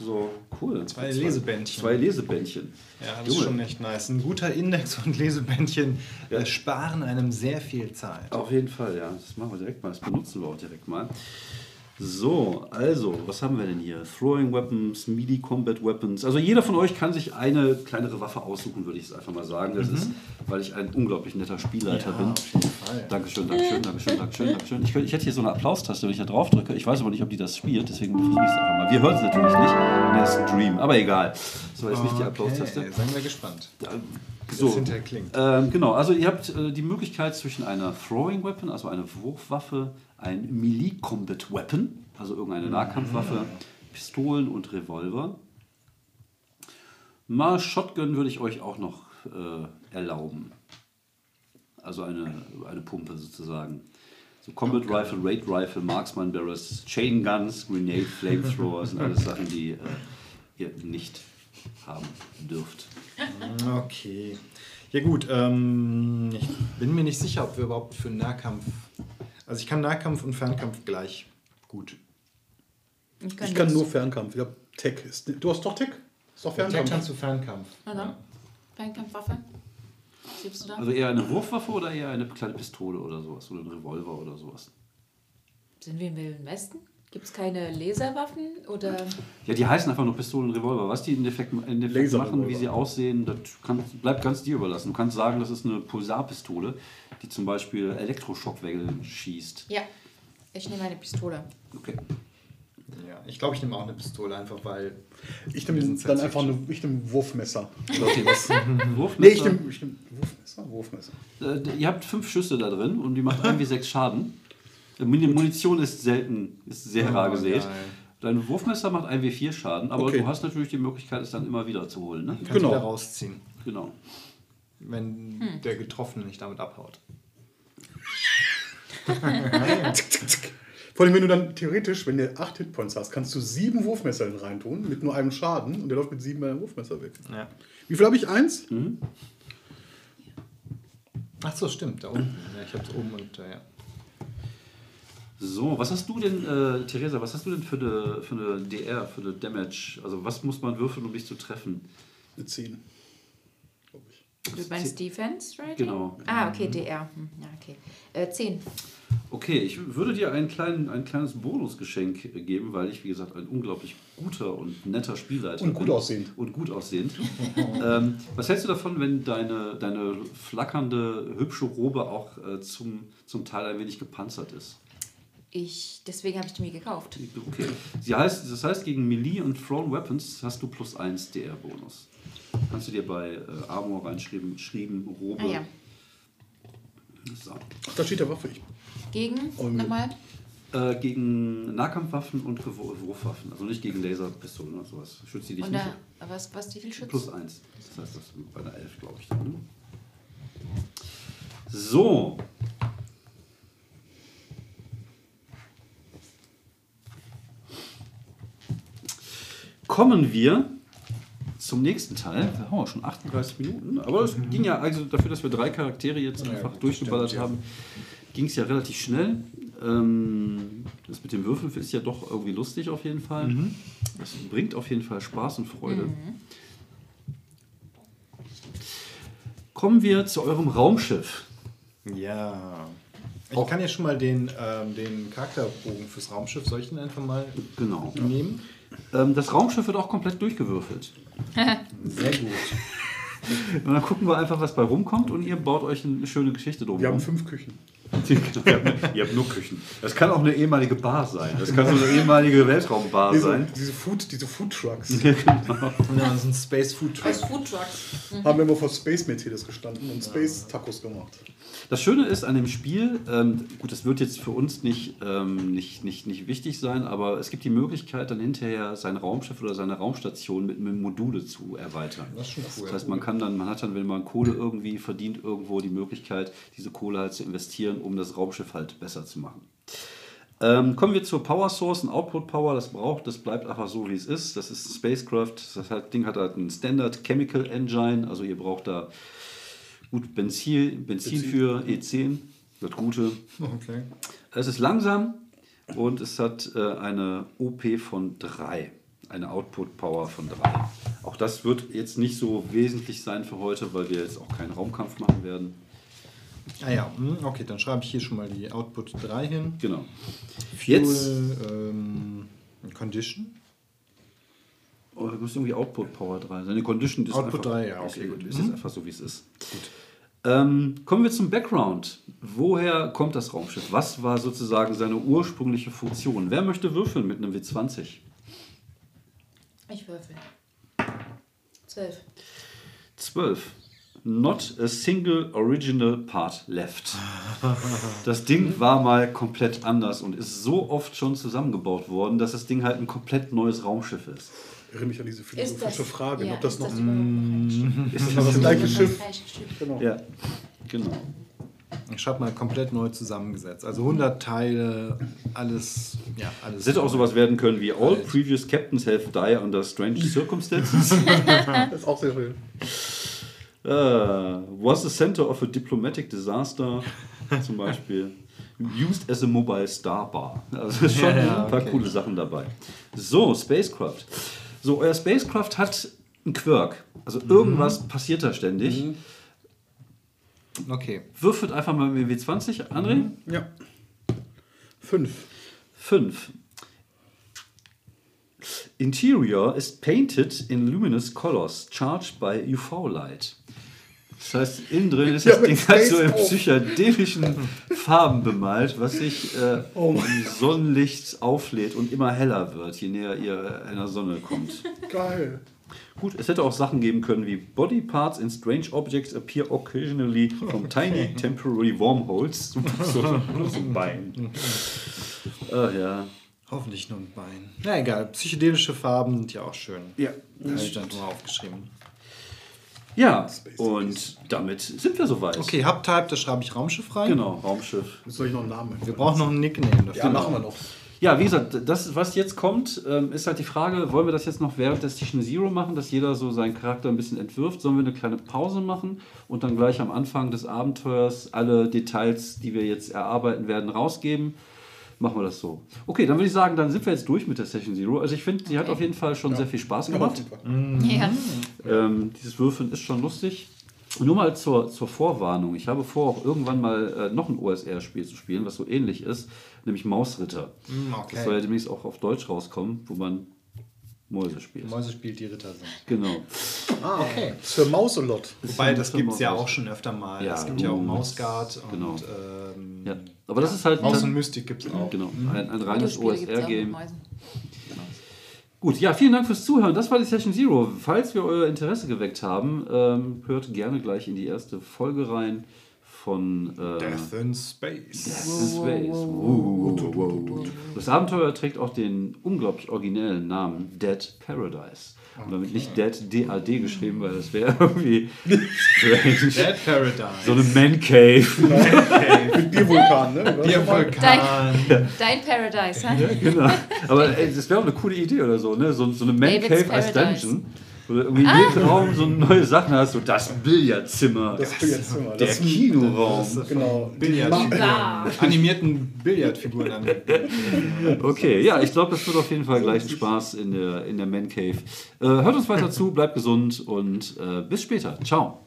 [SPEAKER 1] so cool.
[SPEAKER 2] Zwei Lesebändchen.
[SPEAKER 1] Zwei Lesebändchen.
[SPEAKER 2] Ja, das ist
[SPEAKER 1] Junge.
[SPEAKER 2] schon echt nice. Ein guter Index und Lesebändchen
[SPEAKER 1] Ja.
[SPEAKER 2] sparen einem sehr viel Zeit.
[SPEAKER 1] Auf jeden Fall, ja. Das machen wir direkt mal. Das benutzen wir auch direkt mal. So, also, was haben wir denn hier? Throwing Weapons, Melee Combat Weapons. Also jeder von euch kann sich eine kleinere Waffe aussuchen, würde ich es einfach mal sagen. Das ist, weil ich ein unglaublich netter Spielleiter
[SPEAKER 2] Ja,
[SPEAKER 1] bin.
[SPEAKER 2] auf jeden Fall.
[SPEAKER 1] Dankeschön, Dankeschön, Dankeschön, Dankeschön, Dankeschön. Ich, könnte- ich hätte hier so eine Applaustaste, wenn ich da drauf drücke. Ich weiß aber nicht, ob die das spielt, deswegen versuche ich es einfach mal. Wir hören es natürlich nicht. Der Stream, aber egal. So, jetzt nicht die Applaustaste.
[SPEAKER 2] Okay, seien wir gespannt. Wie
[SPEAKER 1] So.
[SPEAKER 2] das hinterher klingt.
[SPEAKER 1] Ähm, genau, also ihr habt äh, die Möglichkeit zwischen einer Throwing Weapon, also einer Wurfwaffe, ein Melee Combat Weapon, also irgendeine Nahkampfwaffe, Pistolen und Revolver. Mal Shotgun würde ich euch auch noch äh, erlauben. Also eine, eine Pumpe sozusagen. So Combat Rifle, Raid Rifle, Marksman Barrels, Chain Guns, Grenade, Flamethrower sind alles Sachen, die äh, ihr nicht haben dürft.
[SPEAKER 2] Okay. Ja gut, ähm, ich bin mir nicht sicher, ob wir überhaupt für Nahkampf... Also ich kann Nahkampf und Fernkampf gleich gut.
[SPEAKER 3] Ich kann,
[SPEAKER 4] Ich kann nur Fernkampf. Ich hab Tech. Ist- Du hast doch Tech? Ist doch
[SPEAKER 2] Tech
[SPEAKER 4] Fernkampf.
[SPEAKER 2] kannst du Fernkampf.
[SPEAKER 3] Na dann. Fernkampfwaffe. Was gibst du da?
[SPEAKER 1] Also eher eine Wurfwaffe oder eher eine kleine Pistole oder sowas oder ein Revolver oder sowas?
[SPEAKER 3] Sind wir im Wilden Westen? Gibt es keine Laserwaffen? Oder
[SPEAKER 1] Ja, die heißen einfach nur Pistolen und Revolver. Was die in Effekt, in Effekt
[SPEAKER 4] Laserrevolver.
[SPEAKER 1] machen, wie sie aussehen, das kann, bleibt ganz dir überlassen. Du kannst sagen, das ist eine Pulsarpistole, die zum Beispiel Elektroschockwellen schießt.
[SPEAKER 3] Ja, ich nehme eine Pistole.
[SPEAKER 1] Okay.
[SPEAKER 2] Ja, ich glaube, ich nehme auch eine Pistole, einfach weil...
[SPEAKER 4] Ich nehme dann einfach eine, ich nehm ein Wurfmesser.
[SPEAKER 1] okay was? Wurfmesser?
[SPEAKER 4] Nee, ich nehme ich nehm Wurfmesser. Wurfmesser.
[SPEAKER 1] Äh, ihr habt fünf Schüsse da drin und die machen irgendwie sechs Schaden. Äh, Muni- Munition ist selten, ist sehr
[SPEAKER 2] Oh,
[SPEAKER 1] rar gesät.
[SPEAKER 2] geil.
[SPEAKER 1] Dein Wurfmesser macht 1W4 Schaden, aber
[SPEAKER 4] Okay.
[SPEAKER 1] du hast natürlich die Möglichkeit, es dann immer wieder zu holen. Ne?
[SPEAKER 2] Kannst
[SPEAKER 4] Genau.
[SPEAKER 2] wieder rausziehen,
[SPEAKER 1] Genau.
[SPEAKER 2] wenn der Getroffene nicht damit abhaut.
[SPEAKER 4] Vor allem, wenn du dann theoretisch, wenn du 8 Hitpoints hast, kannst du sieben Wurfmesser in reintun mit nur einem Schaden und der läuft mit sieben Wurfmesser weg.
[SPEAKER 2] Ja.
[SPEAKER 4] Wie viel habe ich? Eins?
[SPEAKER 2] Ach so, stimmt, da unten. Ja, ich habe es oben und äh, ja.
[SPEAKER 1] So, was hast du denn, äh, Theresa, was hast du denn für eine, für eine DR, für eine Damage? Also was muss man würfeln, um dich zu treffen?
[SPEAKER 4] Eine 10. Glaube ich.
[SPEAKER 3] Du meinst Defense Rating?
[SPEAKER 1] Genau.
[SPEAKER 3] Ah, okay, DR. Hm, Ja, okay. Äh, 10.
[SPEAKER 1] Okay, ich würde dir einen kleinen, ein kleines Bonusgeschenk geben, weil ich, wie gesagt, ein unglaublich guter und netter Spielleiter
[SPEAKER 4] Und gut
[SPEAKER 1] bin.
[SPEAKER 4] aussehend.
[SPEAKER 1] Und gut aussehend. ähm, was hältst du davon, wenn deine, deine flackernde, hübsche Robe auch äh, zum, zum Teil ein wenig gepanzert ist?
[SPEAKER 3] Ich, deswegen habe ich die mir gekauft.
[SPEAKER 1] Okay. Sie heißt, das heißt, gegen Melee und Thrown Weapons hast du plus 1 DR-Bonus. Kannst du dir bei äh, Armor reinschreiben, schrieben, Robe.
[SPEAKER 3] Ah ja.
[SPEAKER 1] So.
[SPEAKER 4] Ach, da steht der Waffe. Ich,
[SPEAKER 3] Gegen,
[SPEAKER 4] Und-
[SPEAKER 3] nochmal?
[SPEAKER 1] Äh, gegen Nahkampfwaffen und Gewur- Wurfwaffen. Also nicht gegen Laserpistolen oder sowas. Schützt die dich
[SPEAKER 3] Und
[SPEAKER 1] nicht?
[SPEAKER 3] da, was, was, wie viel Schutz?
[SPEAKER 1] Plus 1. Das heißt, das ist bei einer 11, glaube ich. Dann, ne? So. Kommen wir zum nächsten Teil. Wir haben auch schon 38 Minuten. Aber es ging ja, also dafür, dass wir drei Charaktere jetzt
[SPEAKER 2] Ja,
[SPEAKER 1] einfach
[SPEAKER 2] gut,
[SPEAKER 1] durchgeballert
[SPEAKER 2] stimmt,
[SPEAKER 1] haben, ging es ja relativ schnell. Ähm, das mit dem Würfeln ist ja doch irgendwie lustig auf jeden Fall.
[SPEAKER 2] Mhm.
[SPEAKER 1] Das bringt auf jeden Fall Spaß und Freude. Kommen wir zu eurem Raumschiff.
[SPEAKER 2] Ja. Ich kann ja schon mal den, ähm, den Charakterbogen fürs Raumschiff, soll ich ihn einfach mal
[SPEAKER 1] Genau.
[SPEAKER 2] nehmen?
[SPEAKER 1] Ähm, das Raumschiff wird auch komplett durchgewürfelt.
[SPEAKER 2] Sehr gut.
[SPEAKER 1] Und dann gucken wir einfach, was bei rumkommt und ihr baut euch eine schöne Geschichte drum.
[SPEAKER 4] wir haben fünf Küchen.
[SPEAKER 1] ihr, habt, nur Küchen. Das kann auch eine ehemalige Bar sein. Das kann so eine ehemalige Weltraumbar
[SPEAKER 4] Diese,
[SPEAKER 1] sein.
[SPEAKER 4] diese, Food, diese Food Trucks
[SPEAKER 2] Ja, das sind Space Food Truck.
[SPEAKER 3] Als Food Trucks.
[SPEAKER 4] haben wir immer vor Space Mercedes gestanden und Space Tacos gemacht.
[SPEAKER 1] Das Schöne ist an dem Spiel, ähm, gut, das wird jetzt für uns nicht, ähm, nicht, nicht, nicht wichtig sein, aber es gibt die Möglichkeit, dann hinterher sein Raumschiff oder seine Raumstation mit, mit Module zu erweitern.
[SPEAKER 2] Das ist schon cool.
[SPEAKER 1] Das heißt, man kann dann, man hat dann, wenn man Kohle irgendwie verdient, irgendwo die Möglichkeit, diese Kohle halt zu investieren, um das Raumschiff halt besser zu machen. Ähm, kommen wir zur Power Source, ein Output Power, das braucht, das bleibt einfach so wie es ist. Das ist Spacecraft, das halt, Ding hat halt einen Standard Chemical Engine, also ihr braucht da gut Benzin, Benzin
[SPEAKER 4] Benzin.
[SPEAKER 1] für E10. das Gute.
[SPEAKER 2] Okay.
[SPEAKER 1] Es ist langsam und es hat äh, eine OP von 3. Eine Output Power von 3. Auch das wird jetzt nicht so wesentlich sein für heute, weil wir jetzt auch keinen Raumkampf machen werden.
[SPEAKER 2] Ah ja, hm, okay, dann schreibe ich hier schon mal die Output 3 hin.
[SPEAKER 1] Genau.
[SPEAKER 2] Fuel,
[SPEAKER 1] Jetzt
[SPEAKER 2] ähm, Condition.
[SPEAKER 1] oh, da muss irgendwie Output Power 3 sein. Die Condition ist
[SPEAKER 2] Output
[SPEAKER 1] einfach,
[SPEAKER 2] 3, ja, okay,
[SPEAKER 1] gut.
[SPEAKER 2] gut.
[SPEAKER 1] Ist jetzt einfach so, wie es ist. Ähm, kommen wir zum Background. Woher kommt das Raumschiff? Was war sozusagen seine ursprüngliche Funktion? Wer möchte würfeln mit einem W20?
[SPEAKER 3] Ich würfel. Zwölf.
[SPEAKER 1] 12. Not a single original part left. Das Ding war mal komplett anders und ist so oft schon zusammengebaut worden, dass das Ding halt ein komplett neues Raumschiff ist.
[SPEAKER 4] Ich erinnere mich an diese
[SPEAKER 3] Ist das,
[SPEAKER 4] philosophische Frage,
[SPEAKER 3] ja,
[SPEAKER 4] ob das
[SPEAKER 3] ist
[SPEAKER 4] noch
[SPEAKER 3] das ein
[SPEAKER 1] Ist
[SPEAKER 4] das, das gleiche
[SPEAKER 3] falsches
[SPEAKER 4] Schiff
[SPEAKER 3] Schiff.
[SPEAKER 4] Genau.
[SPEAKER 1] Ja, genau.
[SPEAKER 2] Ich schreibe mal komplett neu zusammengesetzt. Also 100 Teile, alles, ja, alles.
[SPEAKER 1] Es hätte auch sowas werden können wie All previous captains have died under strange circumstances.
[SPEAKER 4] Das ist auch sehr schön.
[SPEAKER 1] Uh, was the center of a diplomatic disaster, zum Beispiel. Used as a mobile star bar. Also schon
[SPEAKER 2] Ja, ja,
[SPEAKER 1] ein paar
[SPEAKER 2] okay.
[SPEAKER 1] coole Sachen dabei. So, Spacecraft. So, euer Spacecraft hat einen Quirk. Also irgendwas passiert da ständig.
[SPEAKER 2] Okay.
[SPEAKER 1] Würfelt einfach mal mit W20, André.
[SPEAKER 4] Ja. Fünf.
[SPEAKER 1] 5. Interior is painted in luminous colors charged by UV light. Das heißt, innen drin ist
[SPEAKER 4] Ja,
[SPEAKER 1] das Ding halt so in psychedelischen Farben bemalt, was sich äh,
[SPEAKER 4] Oh
[SPEAKER 1] im Sonnenlicht auflädt und immer heller wird, je näher ihr einer Sonne kommt.
[SPEAKER 4] Geil.
[SPEAKER 1] Gut, es hätte auch Sachen geben können wie Body parts in strange objects appear occasionally from tiny temporary wormholes. So, ein Bein. Ah, ja.
[SPEAKER 2] Hoffentlich nur ein Bein. Na egal, psychedelische Farben sind ja auch schön.
[SPEAKER 1] Ja,
[SPEAKER 2] Habe ich dann nur aufgeschrieben.
[SPEAKER 1] Ja, und damit sind wir soweit.
[SPEAKER 2] Okay, Hubtype, da schreibe ich Raumschiff rein.
[SPEAKER 1] Genau, Raumschiff.
[SPEAKER 4] Jetzt soll ich noch einen Namen
[SPEAKER 2] Wir brauchen noch einen Nickname dafür.
[SPEAKER 4] Ja, machen wir noch.
[SPEAKER 1] Ja, wie gesagt, das, was jetzt kommt, ähm, ist halt die Frage, wollen wir das jetzt noch während der Station Zero machen, dass jeder so seinen Charakter ein bisschen entwirft? Sollen wir eine kleine Pause machen und dann gleich am Anfang des Abenteuers alle Details, die wir jetzt erarbeiten werden, rausgeben? Machen wir das so. Okay, dann würde ich sagen, dann sind wir jetzt durch mit der Session Zero. Also ich finde, die hat auf jeden Fall schon sehr viel Spaß
[SPEAKER 4] Ja,
[SPEAKER 1] gemacht.
[SPEAKER 4] Fall.
[SPEAKER 3] Ja.
[SPEAKER 1] Ähm, dieses Würfeln ist schon lustig. Nur mal zur, zur Vorwarnung. Ich habe vor, auch irgendwann mal äh, noch ein OSR-Spiel zu spielen, was so ähnlich ist, nämlich Mausritter.
[SPEAKER 2] Mm, okay.
[SPEAKER 1] Das soll ja demnächst auch auf Deutsch rauskommen, wo man Mäuse spielt.
[SPEAKER 2] Mäuse spielt, die Ritter sind.
[SPEAKER 1] Genau.
[SPEAKER 4] Ah,
[SPEAKER 2] Okay.
[SPEAKER 4] Für Mauselot.
[SPEAKER 2] Wobei, das gibt es ja auch schon öfter mal.
[SPEAKER 1] Ja,
[SPEAKER 2] es gibt ja auch. Mausguard und
[SPEAKER 1] Genau.
[SPEAKER 2] ähm,
[SPEAKER 1] Ja. Aber das ist halt
[SPEAKER 2] Maus und Mystik gibt es auch.
[SPEAKER 1] genau, ein, ein reines OSR-Game.
[SPEAKER 3] Mäusen.
[SPEAKER 1] Gut, ja, vielen Dank fürs Zuhören. Das war die Session Zero. Falls wir euer Interesse geweckt haben, ähm, hört gerne gleich in die erste Folge rein von äh,
[SPEAKER 2] Death in Space.
[SPEAKER 1] Death in Space. Wow, wow, wow. Das Abenteuer trägt auch den unglaublich originellen Namen Dead Paradise. Und damit nicht Dead D-A-D geschrieben, weil das wäre irgendwie strange.
[SPEAKER 2] Dead Paradise.
[SPEAKER 1] So eine Man Cave.
[SPEAKER 4] Mit Biervulkan, ne?
[SPEAKER 2] Biervulkan.
[SPEAKER 3] Dein Paradise, ha?
[SPEAKER 1] genau. Aber ey, das wäre auch eine coole Idee oder so, ne? So, so eine Man
[SPEAKER 3] David's
[SPEAKER 1] Cave als
[SPEAKER 3] Paradise.
[SPEAKER 1] Dungeon. Wo du irgendwie in jedem Raum so neue Sachen hast. So das Billardzimmer.
[SPEAKER 4] Das Billardzimmer.
[SPEAKER 1] der
[SPEAKER 4] Das-
[SPEAKER 1] Kinoraum.
[SPEAKER 4] Genau.
[SPEAKER 2] Billard.
[SPEAKER 3] Ah.
[SPEAKER 2] Animierten Billardfiguren an.
[SPEAKER 1] Okay, ja, ich glaube, das wird auf jeden Fall gleich ein Spaß in der, in der Man Cave. Äh, hört uns weiter zu, bleibt gesund und äh, bis später. Ciao.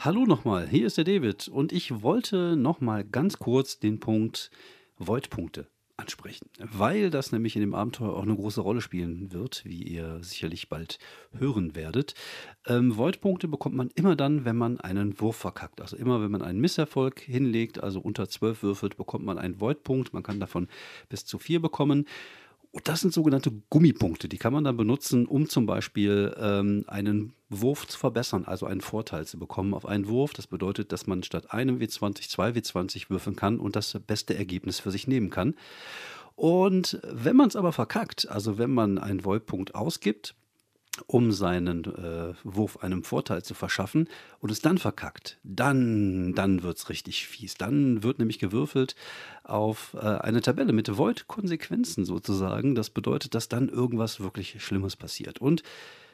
[SPEAKER 1] Hallo nochmal, hier ist der David und ich wollte nochmal ganz kurz den Punkt Void-Punkte ansprechen, weil das nämlich in dem Abenteuer auch eine große Rolle spielen wird, wie ihr sicherlich bald hören werdet. Ähm, Void-Punkte bekommt man immer dann, wenn man einen Wurf verkackt. Also immer, wenn man einen Misserfolg hinlegt, also unter 12 würfelt, bekommt man einen Void-Punkt. Man kann davon bis zu 4 bekommen. Und das sind sogenannte Gummipunkte, die kann man dann benutzen, um zum Beispiel ähm, einen Wurf zu verbessern, also einen Vorteil zu bekommen auf einen Wurf. Das bedeutet, dass man statt einem W20 zwei W20 würfeln kann und das beste Ergebnis für sich nehmen kann. Und wenn man es aber verkackt, also wenn man einen Void-Punkt ausgibt, um seinen äh, Wurf einem Vorteil zu verschaffen und es dann verkackt, dann, dann wird es richtig fies. Dann wird nämlich gewürfelt auf äh, eine Tabelle mit Void-Konsequenzen sozusagen. Das bedeutet, dass dann irgendwas wirklich Schlimmes passiert. Und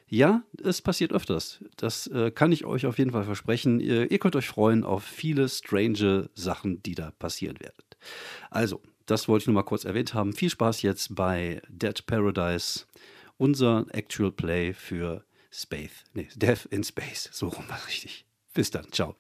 [SPEAKER 1] ja, es passiert öfters. Das äh, kann ich euch auf jeden Fall versprechen. Ihr, ihr könnt euch freuen auf viele strange Sachen, die da passieren werden. Also, das wollte ich nur mal kurz erwähnt haben. Viel Spaß jetzt bei Dead Paradise unser Actual Play für Space. Nee, Death in Space. So rum war richtig. Bis dann. Ciao.